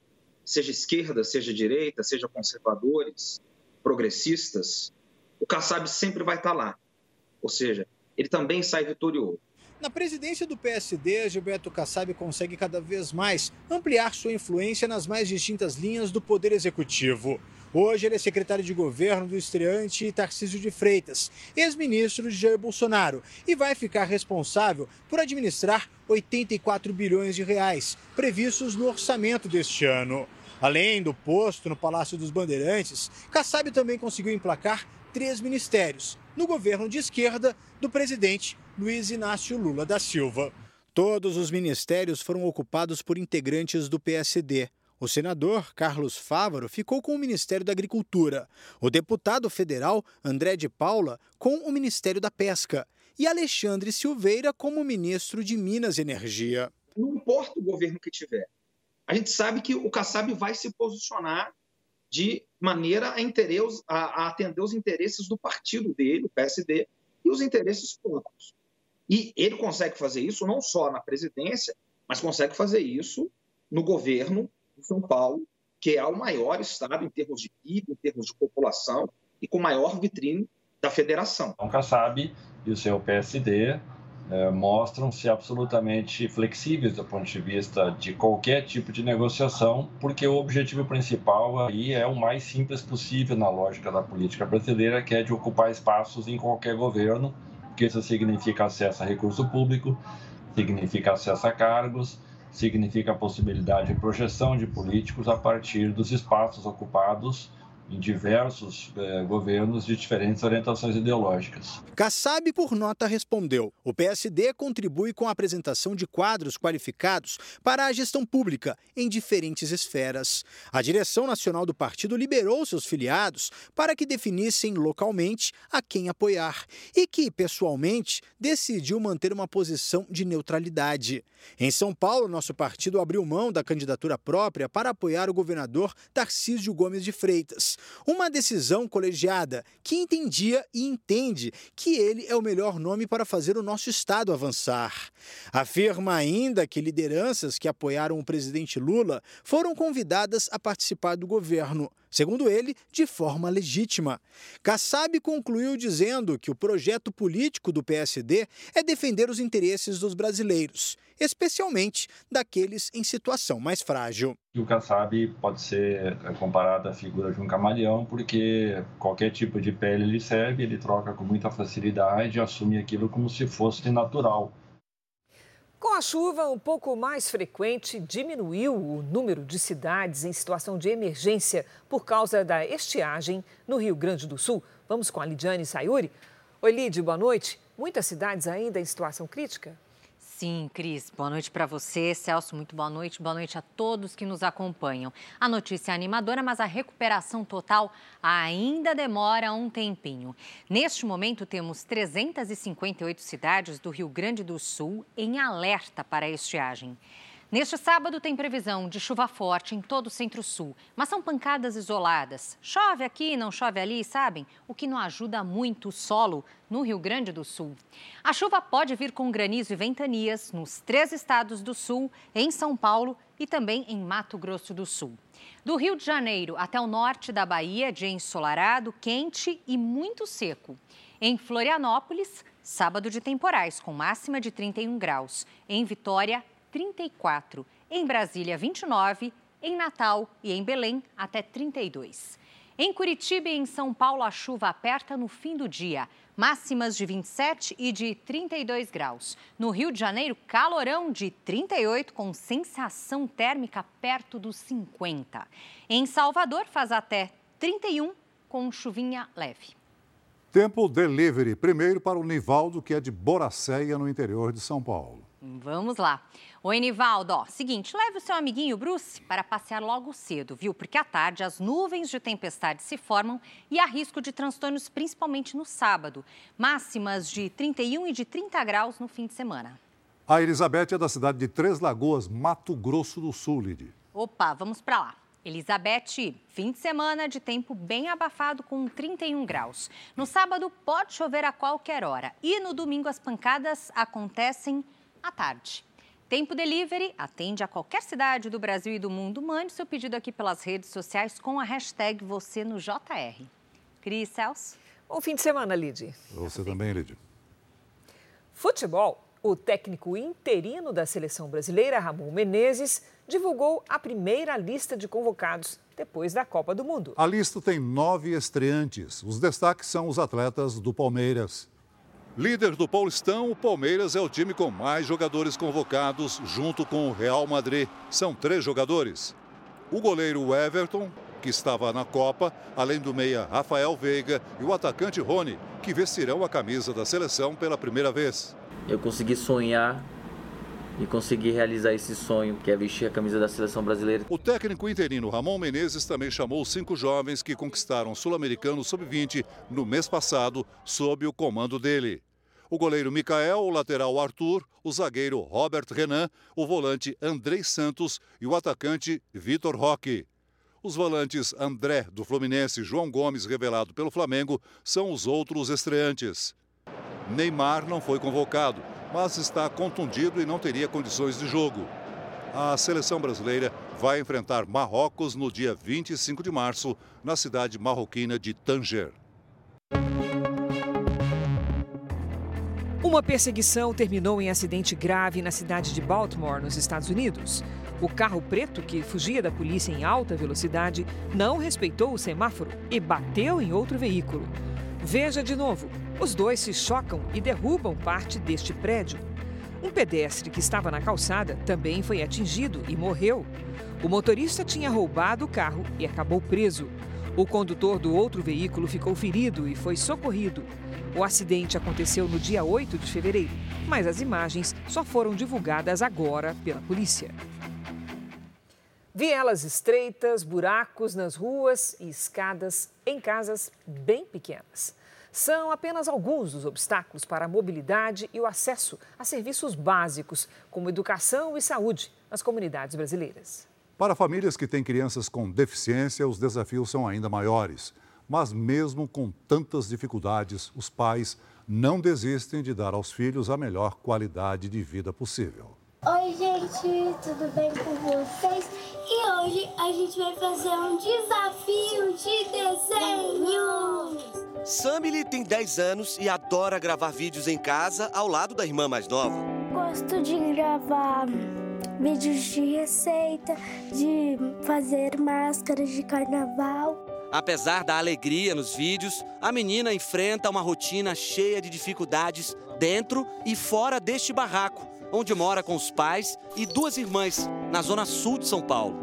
Speaker 44: seja esquerda, seja direita, seja conservadores, progressistas, o Kassab sempre vai estar lá. Ou seja, ele também sai vitorioso.
Speaker 43: Na presidência do PSD, Gilberto Kassab consegue cada vez mais ampliar sua influência nas mais distintas linhas do Poder Executivo. Hoje ele é secretário de governo do estreante Tarcísio de Freitas, ex-ministro de Jair Bolsonaro, e vai ficar responsável por administrar 84 bilhões de reais previstos no orçamento deste ano. Além do posto no Palácio dos Bandeirantes, Kassab também conseguiu emplacar três ministérios no governo de esquerda do presidente Luiz Inácio Lula da Silva. Todos os ministérios foram ocupados por integrantes do PSD. O senador Carlos Fávaro ficou com o Ministério da Agricultura, o deputado federal André de Paula com o Ministério da Pesca e Alexandre Silveira como ministro de Minas e Energia.
Speaker 44: Não importa o governo que tiver, a gente sabe que o Kassab vai se posicionar de maneira a, a, a atender os interesses do partido dele, o PSD, e os interesses próprios. E ele consegue fazer isso não só na presidência, mas consegue fazer isso no governo de São Paulo, que é o maior estado em termos de PIB, em termos de população e com maior vitrine da federação.
Speaker 45: Então, Kassab e o seu PSD é, mostram-se absolutamente flexíveis do ponto de vista de qualquer tipo de negociação, porque o objetivo principal aí é o mais simples possível na lógica da política brasileira, que é de ocupar espaços em qualquer governo, porque isso significa acesso a recurso público, significa acesso a cargos, significa a possibilidade de projeção de políticos a partir dos espaços ocupados em diversos eh, governos de diferentes orientações ideológicas.
Speaker 43: Kassab, por nota, respondeu: o PSD contribui com a apresentação de quadros qualificados para a gestão pública em diferentes esferas. A direção nacional do partido liberou seus filiados para que definissem localmente a quem apoiar e que, pessoalmente, decidiu manter uma posição de neutralidade. Em São Paulo, nosso partido abriu mão da candidatura própria para apoiar o governador Tarcísio Gomes de Freitas. Uma decisão colegiada que entendia e entende que ele é o melhor nome para fazer o nosso Estado avançar. Afirma ainda que lideranças que apoiaram o presidente Lula foram convidadas a participar do governo segundo ele, de forma legítima. Kassab concluiu dizendo que o projeto político do PSD é defender os interesses dos brasileiros, especialmente daqueles em situação mais frágil.
Speaker 45: O Kassab pode ser comparado à figura de um camaleão, porque qualquer tipo de pele ele serve, ele troca com muita facilidade e assume aquilo como se fosse natural.
Speaker 2: Com a chuva um pouco mais frequente, diminuiu o número de cidades em situação de emergência por causa da estiagem no Rio Grande do Sul. Vamos com a Lidiane Sayuri. Oi, Lid, boa noite. Muitas cidades ainda em situação crítica?
Speaker 46: Sim, Cris. Boa noite para você. Celso, muito boa noite. Boa noite a todos que nos acompanham. A notícia é animadora, mas a recuperação total ainda demora um tempinho. Neste momento, temos 358 cidades do Rio Grande do Sul em alerta para a estiagem. Neste sábado tem previsão de chuva forte em todo o centro-sul, mas são pancadas isoladas. Chove aqui, não chove ali, sabem? O que não ajuda muito o solo no Rio Grande do Sul. A chuva pode vir com granizo e ventanias nos três estados do sul, em São Paulo e também em Mato Grosso do Sul. Do Rio de Janeiro até o norte da Bahia, dia ensolarado, quente e muito seco. Em Florianópolis, sábado de temporais, com máxima de 31 graus. Em Vitória, 34. Em Brasília, 29. Em Natal e em Belém, até 32. Em Curitiba e em São Paulo, a chuva aperta no fim do dia. Máximas de 27 e de 32 graus. No Rio de Janeiro, calorão de 38, com sensação térmica perto dos 50. Em Salvador, faz até 31, com chuvinha leve.
Speaker 3: Tempo delivery. Primeiro para o Nivaldo, que é de Boracéia, no interior de São Paulo.
Speaker 46: Vamos lá. Oi, Nivaldo. Ó, seguinte, leve o seu amiguinho Bruce para passear logo cedo, viu? Porque à tarde as nuvens de tempestade se formam e há risco de transtornos, principalmente no sábado. Máximas de 31 e de 30 graus no fim de semana.
Speaker 3: A Elizabeth é da cidade de Três Lagoas, Mato Grosso do Sul, Lid.
Speaker 46: Opa, vamos para lá. Elizabeth, fim de semana de tempo bem abafado com 31 graus. No sábado pode chover a qualquer hora e no domingo as pancadas acontecem à tarde. Tempo Delivery atende a qualquer cidade do Brasil e do mundo. Mande seu pedido aqui pelas redes sociais com a hashtag você no JR. Cris Celso.
Speaker 2: Bom fim de semana, Lid.
Speaker 3: Você também, Lid.
Speaker 2: Futebol. O técnico interino da seleção brasileira, Ramon Menezes, divulgou a primeira lista de convocados depois da Copa do Mundo.
Speaker 3: A lista tem nove estreantes. Os destaques são os atletas do Palmeiras. Líder do Paulistão, o Palmeiras é o time com mais jogadores convocados, junto com o Real Madrid. São três jogadores. O goleiro Everton, que estava na Copa, além do meia Rafael Veiga e o atacante Rony, que vestirão a camisa da seleção pela primeira vez.
Speaker 47: Eu consegui sonhar e conseguir realizar esse sonho, que é vestir a camisa da seleção brasileira.
Speaker 3: O técnico interino Ramon Menezes também chamou cinco jovens que conquistaram o Sul-Americano Sub-20 no mês passado, sob o comando dele. O goleiro Mikael, o lateral Arthur, o zagueiro Robert Renan, o volante Andrei Santos e o atacante Vitor Roque. Os volantes André, do Fluminense, e João Gomes, revelado pelo Flamengo, são os outros estreantes. Neymar não foi convocado, mas está contundido e não teria condições de jogo. A seleção brasileira vai enfrentar Marrocos no dia 25 de março, na cidade marroquina de Tanger.
Speaker 2: Uma perseguição terminou em acidente grave na cidade de Baltimore, nos Estados Unidos. O carro preto, que fugia da polícia em alta velocidade, não respeitou o semáforo e bateu em outro veículo. Veja de novo: os dois se chocam e derrubam parte deste prédio. Um pedestre que estava na calçada também foi atingido e morreu. O motorista tinha roubado o carro e acabou preso. O condutor do outro veículo ficou ferido e foi socorrido. O acidente aconteceu no dia 8 de fevereiro, mas as imagens só foram divulgadas agora pela polícia. Vielas estreitas, buracos nas ruas e escadas em casas bem pequenas. São apenas alguns dos obstáculos para a mobilidade e o acesso a serviços básicos, como educação e saúde, nas comunidades brasileiras.
Speaker 3: Para famílias que têm crianças com deficiência, os desafios são ainda maiores. Mas, mesmo com tantas dificuldades, os pais não desistem de dar aos filhos a melhor qualidade de vida possível.
Speaker 48: Oi, gente, tudo bem com vocês? E hoje a gente vai fazer um desafio de desenho.
Speaker 49: Samily tem 10 anos e adora gravar vídeos em casa ao lado da irmã mais nova.
Speaker 48: Gosto de gravar vídeos de receita, de fazer máscaras de carnaval.
Speaker 49: Apesar da alegria nos vídeos, a menina enfrenta uma rotina cheia de dificuldades dentro e fora deste barraco, onde mora com os pais e duas irmãs, na zona sul de São Paulo.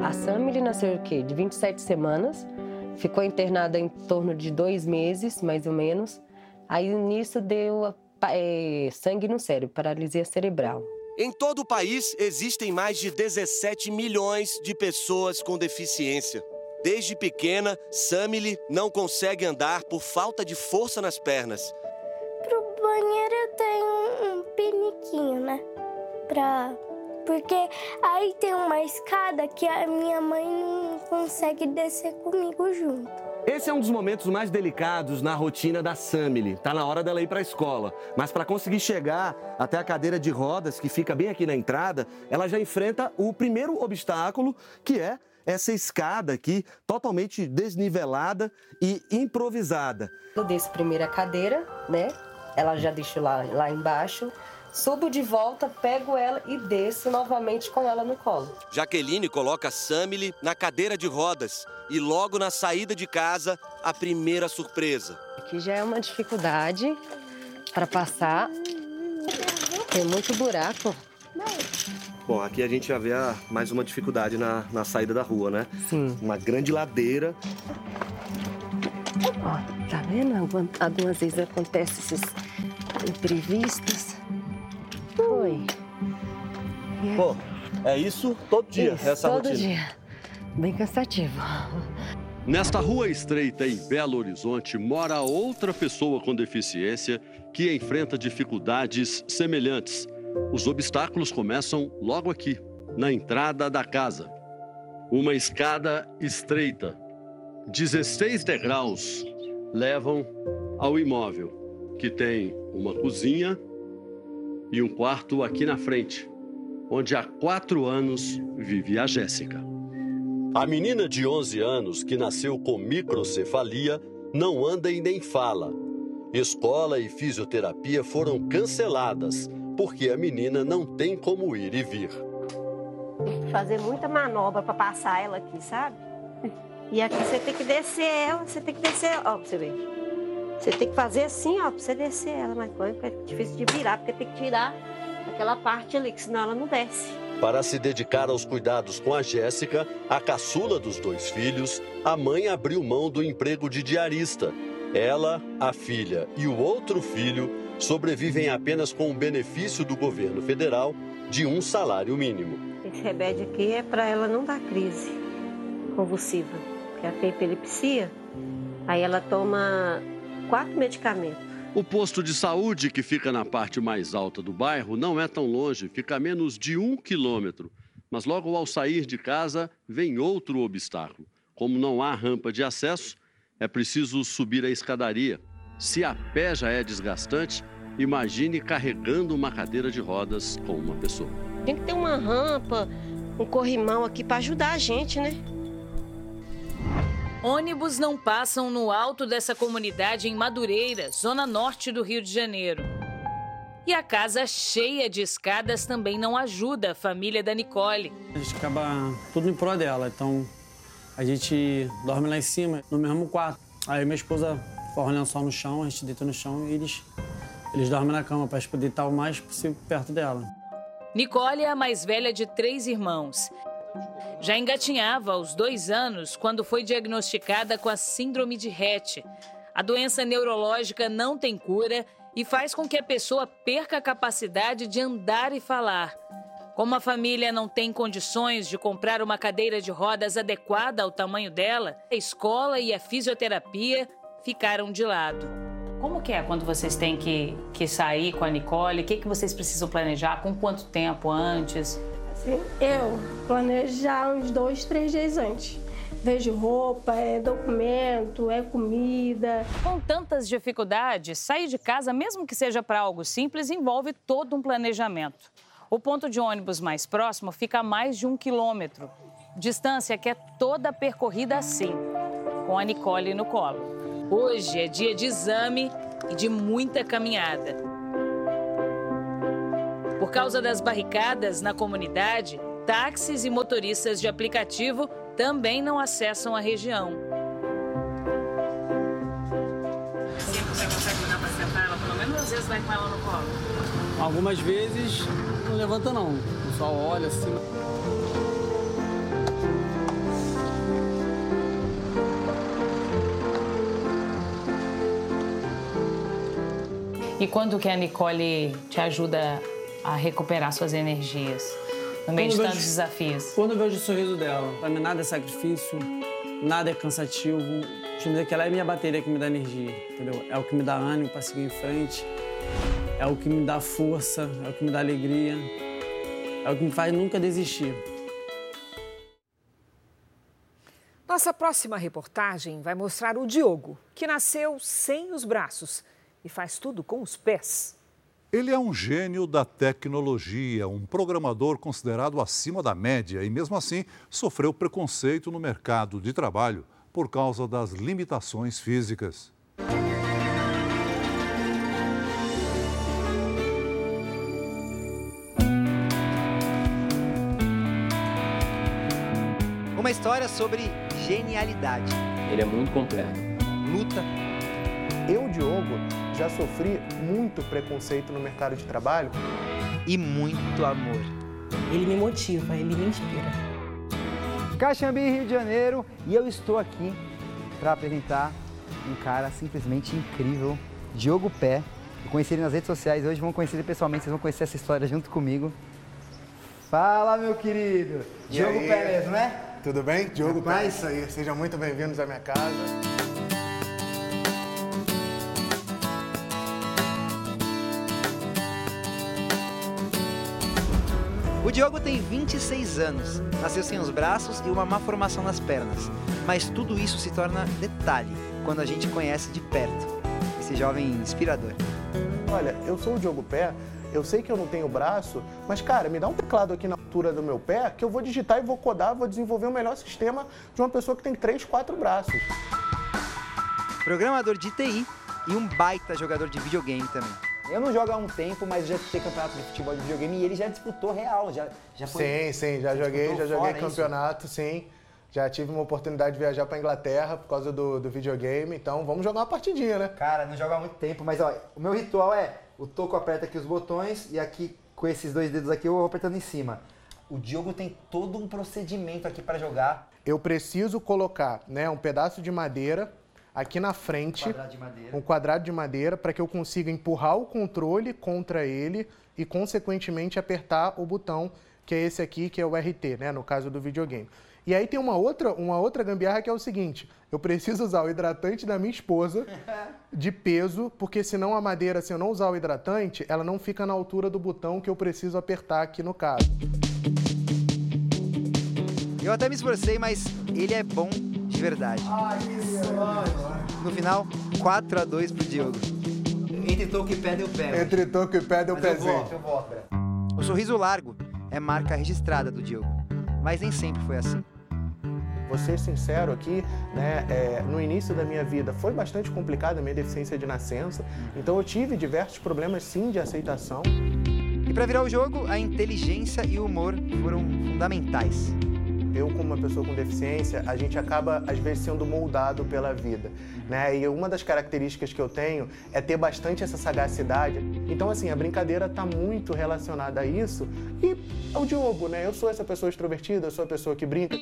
Speaker 50: A Samily nasceu o quê? De 27 semanas. Ficou internada em torno de dois meses, mais ou menos. Aí nisso deu é, sangue no cérebro, paralisia cerebral.
Speaker 49: Em todo o país existem mais de 17 milhões de pessoas com deficiência. Desde pequena, Samily não consegue andar por falta de força nas pernas.
Speaker 48: Pro banheiro eu tenho? Pra porque aí tem uma escada que a minha mãe não consegue descer comigo junto.
Speaker 51: Esse é um dos momentos mais delicados na rotina da Samily. Tá na hora dela ir para a escola, mas para conseguir chegar até a cadeira de rodas que fica bem aqui na entrada, ela já enfrenta o primeiro obstáculo, que é essa escada aqui totalmente desnivelada e improvisada.
Speaker 50: Eu desço primeiro a cadeira, né? Ela já deixou lá, lá embaixo. Subo de volta, pego ela e desço novamente com ela no colo.
Speaker 49: Jaqueline coloca Samily na cadeira de rodas e logo na saída de casa, a primeira surpresa.
Speaker 50: Aqui já é uma dificuldade para passar. Tem muito buraco.
Speaker 51: Bom, aqui a gente já vê a, mais uma dificuldade na, na saída da rua, né?
Speaker 50: Sim.
Speaker 51: Uma grande ladeira.
Speaker 50: Ó, tá vendo? Algumas vezes acontecem esses imprevistos. Oi.
Speaker 51: Pô, é isso todo dia,
Speaker 50: Isso,
Speaker 51: essa
Speaker 50: todo
Speaker 51: rotina.
Speaker 50: dia. Bem cansativo.
Speaker 52: Nesta rua estreita em Belo Horizonte mora outra pessoa com deficiência que enfrenta dificuldades semelhantes. Os obstáculos começam logo aqui, na entrada da casa. Uma escada estreita, 16 degraus, levam ao imóvel, que tem uma cozinha e um quarto aqui na frente, onde há quatro anos vive a Jéssica. A menina de 11 anos, que nasceu com microcefalia, não anda e nem fala. Escola e fisioterapia foram canceladas porque a menina não tem como ir e vir.
Speaker 53: fazer muita manobra para passar ela aqui, sabe? E aqui você tem que descer ela, você tem que descer, ó, pra você ver. Você tem que fazer assim, ó, pra você descer ela, mas é difícil de virar, porque tem que tirar aquela parte ali, que senão ela não desce.
Speaker 52: Para se dedicar aos cuidados com a Jéssica, a caçula dos dois filhos, a mãe abriu mão do emprego de diarista. Ela, a filha e o outro filho sobrevivem apenas com o benefício do governo federal de um salário mínimo.
Speaker 53: Esse remédio aqui é para ela não dar crise convulsiva, porque ela tem epilepsia, aí ela toma quatro medicamentos.
Speaker 52: O posto de saúde, que fica na parte mais alta do bairro, não é tão longe, fica a menos de um quilômetro. Mas logo ao sair de casa, vem outro obstáculo. Como não há rampa de acesso, é preciso subir a escadaria. Se a pé já é desgastante, imagine carregando uma cadeira de rodas com uma pessoa.
Speaker 53: Tem que ter uma rampa, um corrimão aqui para ajudar a gente, né?
Speaker 54: Ônibus não passam no alto dessa comunidade em Madureira, zona norte do Rio de Janeiro. E a casa cheia de escadas também não ajuda a família da Nicole.
Speaker 55: A gente acaba tudo em prol dela, então a gente dorme lá em cima, no mesmo quarto. Aí minha esposa forra o lençol no chão, a gente deita no chão e eles, eles dormem na cama para poder estar o mais possível perto dela.
Speaker 54: Nicole é a mais velha de três irmãos. Já engatinhava aos dois anos quando foi diagnosticada com a síndrome de Rett. A doença neurológica não tem cura e faz com que a pessoa perca a capacidade de andar e falar. Como a família não tem condições de comprar uma cadeira de rodas adequada ao tamanho dela, a escola e a fisioterapia ficaram de lado.
Speaker 56: Como que é quando vocês têm que, que sair com a Nicole? O que, que vocês precisam planejar? Com quanto tempo antes?
Speaker 48: Assim, eu planejo já uns dois, três dias antes. Vejo roupa, é documento, é comida.
Speaker 54: Com tantas dificuldades, sair de casa, mesmo que seja para algo simples, envolve todo um planejamento. O ponto de ônibus mais próximo fica a mais de um quilômetro. Distância que é toda percorrida assim, com a Nicole no colo. Hoje é dia de exame e de muita caminhada. Por causa das barricadas na comunidade, táxis e motoristas de aplicativo também não acessam a região.
Speaker 56: Sempre você consegue dar para sentar ela, pelo menos às vezes vai com ela no colo.
Speaker 55: Algumas vezes não levanta não, o pessoal olha assim.
Speaker 56: E quando que a Nicole te ajuda a recuperar suas energias? No meio de
Speaker 55: Quando eu tantos vejo- desafios. Quando eu vejo o sorriso dela, pra mim nada é sacrifício, nada é cansativo. Deixa eu dizer que ela é minha bateria que me dá energia, entendeu? É o que me dá ânimo pra seguir em frente, é o que me dá força, é o que me dá alegria. é o que me faz nunca desistir.
Speaker 2: Nossa próxima reportagem vai mostrar o Diogo, que nasceu sem os braços e faz tudo com os pés.
Speaker 3: Ele é um gênio da tecnologia, um programador considerado acima da média e, mesmo assim, sofreu preconceito no mercado de trabalho por causa das limitações físicas.
Speaker 57: Uma história sobre genialidade.
Speaker 58: Ele é muito completo.
Speaker 57: Luta.
Speaker 59: Eu, Diogo, já sofri muito preconceito no mercado de trabalho.
Speaker 57: E muito amor.
Speaker 60: Ele me motiva, ele me inspira.
Speaker 61: Caxambi, Rio de Janeiro, e eu estou aqui para apresentar um cara simplesmente incrível, Diogo Pé. Eu conheci ele nas redes sociais, hoje vão conhecer ele pessoalmente, vocês vão conhecer essa história junto comigo. Fala, meu querido!
Speaker 59: E
Speaker 61: Diogo
Speaker 59: aí?
Speaker 61: Pé mesmo, né?
Speaker 59: Tudo bem? Diogo Pé,
Speaker 61: Rapaz.
Speaker 59: isso aí. Sejam muito bem-vindos à minha casa.
Speaker 57: Diogo tem 26 anos, nasceu sem os braços e uma má formação nas pernas. Mas tudo isso se torna detalhe quando a gente conhece de perto esse jovem inspirador.
Speaker 59: Olha, eu sou o Diogo Pé, eu sei que eu não tenho braço, mas cara, me dá um teclado aqui na altura do meu pé que eu vou digitar e vou codar, vou desenvolver o melhor sistema de uma pessoa que tem três, quatro braços.
Speaker 57: Programador de TI e um baita jogador de videogame também.
Speaker 61: Eu não jogo há um tempo, mas já disputei campeonato de futebol de videogame e ele já disputou real, já, já foi...
Speaker 59: Sim, sim, já joguei, já joguei
Speaker 61: é isso?
Speaker 59: campeonato, sim. Já tive uma oportunidade de viajar para Inglaterra por causa do, do videogame, então vamos jogar uma partidinha, né?
Speaker 61: Cara, não jogo há muito tempo, mas ó, o meu ritual é o toco aperta aqui os botões e aqui com esses dois dedos aqui eu vou apertando em cima. O Diogo tem todo um procedimento aqui para jogar.
Speaker 59: Eu preciso colocar né, um pedaço de madeira aqui na frente,
Speaker 61: Quadrado de madeira.
Speaker 59: um quadrado de madeira, para que eu consiga empurrar o controle contra ele e, consequentemente, apertar o botão, que é esse aqui, que é o RT, né, no caso do videogame. E aí tem uma outra, uma outra gambiarra que é o seguinte: eu preciso usar o hidratante da minha esposa de peso, porque senão a madeira, se eu não usar o hidratante, ela não fica na altura do botão que eu preciso apertar aqui no caso.
Speaker 57: Eu até me esforcei, mas ele é bom verdade. No final, 4 a 2 pro Diogo.
Speaker 61: Entre toco e pé deu pé.
Speaker 59: Entre toco e pé deu
Speaker 61: Mas eu
Speaker 59: pezinho.
Speaker 61: volto, eu volto.
Speaker 57: O sorriso largo é marca registrada do Diogo, mas nem sempre foi assim.
Speaker 59: Vou ser sincero aqui, né, é, no início da minha vida foi bastante complicado a minha deficiência de nascença, então eu tive diversos problemas sim de aceitação.
Speaker 57: E para virar o jogo, a inteligência e o humor foram fundamentais.
Speaker 59: Eu, como uma pessoa com deficiência, a gente acaba, às vezes, sendo moldado pela vida, né? E uma das características que eu tenho é ter bastante essa sagacidade. Então, assim, a brincadeira está muito relacionada a isso. E ao Diogo, né? Eu sou essa pessoa extrovertida, eu sou a pessoa que brinca.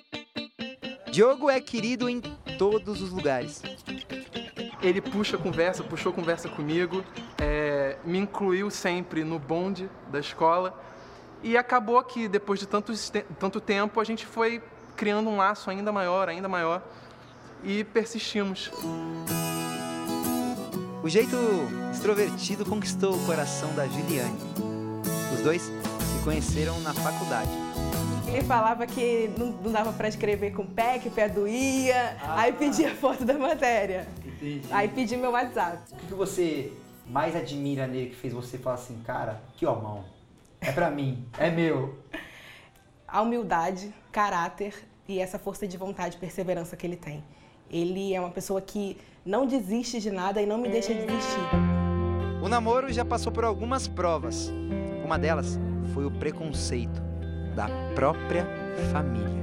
Speaker 57: Diogo é querido em todos os lugares.
Speaker 62: Ele puxa conversa, puxou conversa comigo, é, me incluiu sempre no bonde da escola e acabou que depois de tanto, tanto tempo a gente foi criando um laço ainda maior, ainda maior e persistimos.
Speaker 57: O jeito extrovertido conquistou o coração da Juliane. Os dois se conheceram na faculdade.
Speaker 63: Ele falava que não, não dava para escrever com o pé, que o pé doía, aí pedia foto da matéria.
Speaker 61: Entendi.
Speaker 63: Aí pedi meu WhatsApp.
Speaker 61: O que que você mais admira nele que fez você falar assim, cara, que ó mão, é pra mim, é meu?
Speaker 63: A humildade, caráter e essa força de vontade e perseverança que ele tem. Ele é uma pessoa que não desiste de nada e não me deixa desistir.
Speaker 57: O namoro já passou por algumas provas. Uma delas foi o preconceito da própria família.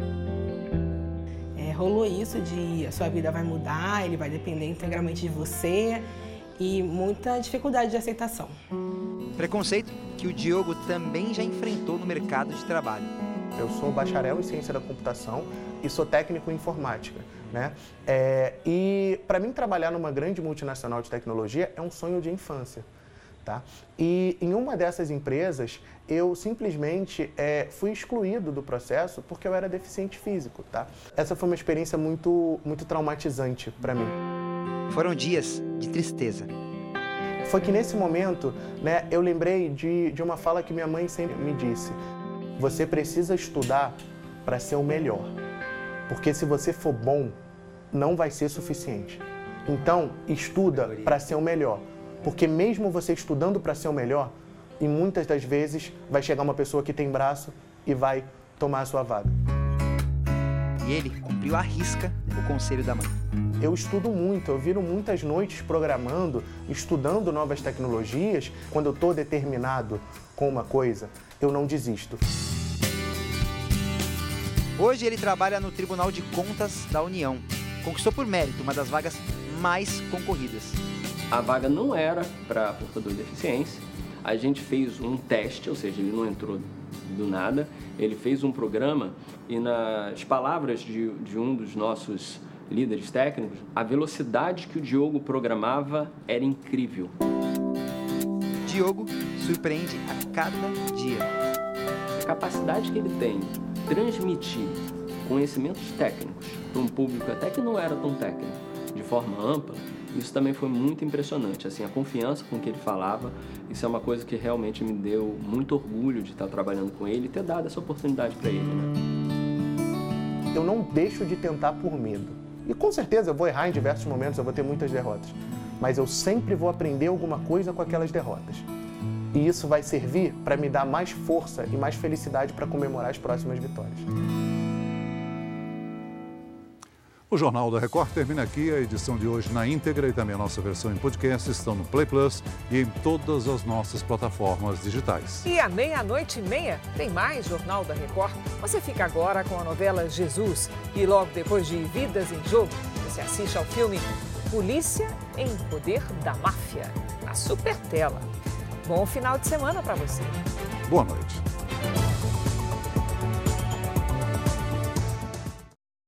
Speaker 63: É, rolou isso de a sua vida vai mudar, ele vai depender integralmente de você e muita dificuldade de aceitação.
Speaker 57: Preconceito que o Diogo também já enfrentou no mercado de trabalho.
Speaker 59: Eu sou bacharel em ciência da computação e sou técnico em informática. Né? É, e para mim trabalhar numa grande multinacional de tecnologia é um sonho de infância. Tá? E em uma dessas empresas eu simplesmente é, fui excluído do processo porque eu era deficiente físico. Tá? Essa foi uma experiência muito, muito traumatizante para mim.
Speaker 57: Foram dias de tristeza.
Speaker 59: Foi que nesse momento né, eu lembrei de, de uma fala que minha mãe sempre me disse. Você precisa estudar para ser o melhor. Porque se você for bom, não vai ser suficiente. Então, estuda para ser o melhor. Porque mesmo você estudando para ser o melhor, e muitas das vezes vai chegar uma pessoa que tem braço e vai tomar a sua vaga.
Speaker 57: E ele cumpriu à risca o conselho da mãe.
Speaker 59: Eu estudo muito, eu viro muitas noites programando, estudando novas tecnologias. Quando eu estou determinado com uma coisa, eu não desisto.
Speaker 57: Hoje ele trabalha no Tribunal de Contas da União. Conquistou por mérito uma das vagas mais concorridas.
Speaker 64: A vaga não era para portador de deficiência. A gente fez um teste, ou seja, ele não entrou do nada. Ele fez um programa e nas palavras de, de um dos nossos líderes técnicos, a velocidade que o Diogo programava era incrível.
Speaker 57: Diogo surpreende a cada dia.
Speaker 64: A capacidade que ele tem de transmitir conhecimentos técnicos para um público até que não era tão técnico, de forma ampla, isso também foi muito impressionante. Assim, a confiança com que ele falava, isso é uma coisa que realmente me deu muito orgulho de estar trabalhando com ele e ter dado essa oportunidade para ele. Né?
Speaker 59: Eu não deixo de tentar por medo. E com certeza eu vou errar em diversos momentos, eu vou ter muitas derrotas. Mas eu sempre vou aprender alguma coisa com aquelas derrotas. E isso vai servir para me dar mais força e mais felicidade para comemorar as próximas vitórias.
Speaker 3: O Jornal da Record termina aqui. A edição de hoje na íntegra e também a nossa versão em podcast estão no Play Plus e em todas as nossas plataformas digitais.
Speaker 2: E à meia-noite e meia tem mais Jornal da Record. Você fica agora com a novela Jesus e logo depois de Vidas em Jogo, você assiste ao filme Polícia em Poder da Máfia, na Super Tela. Bom final de semana para você.
Speaker 3: Boa noite.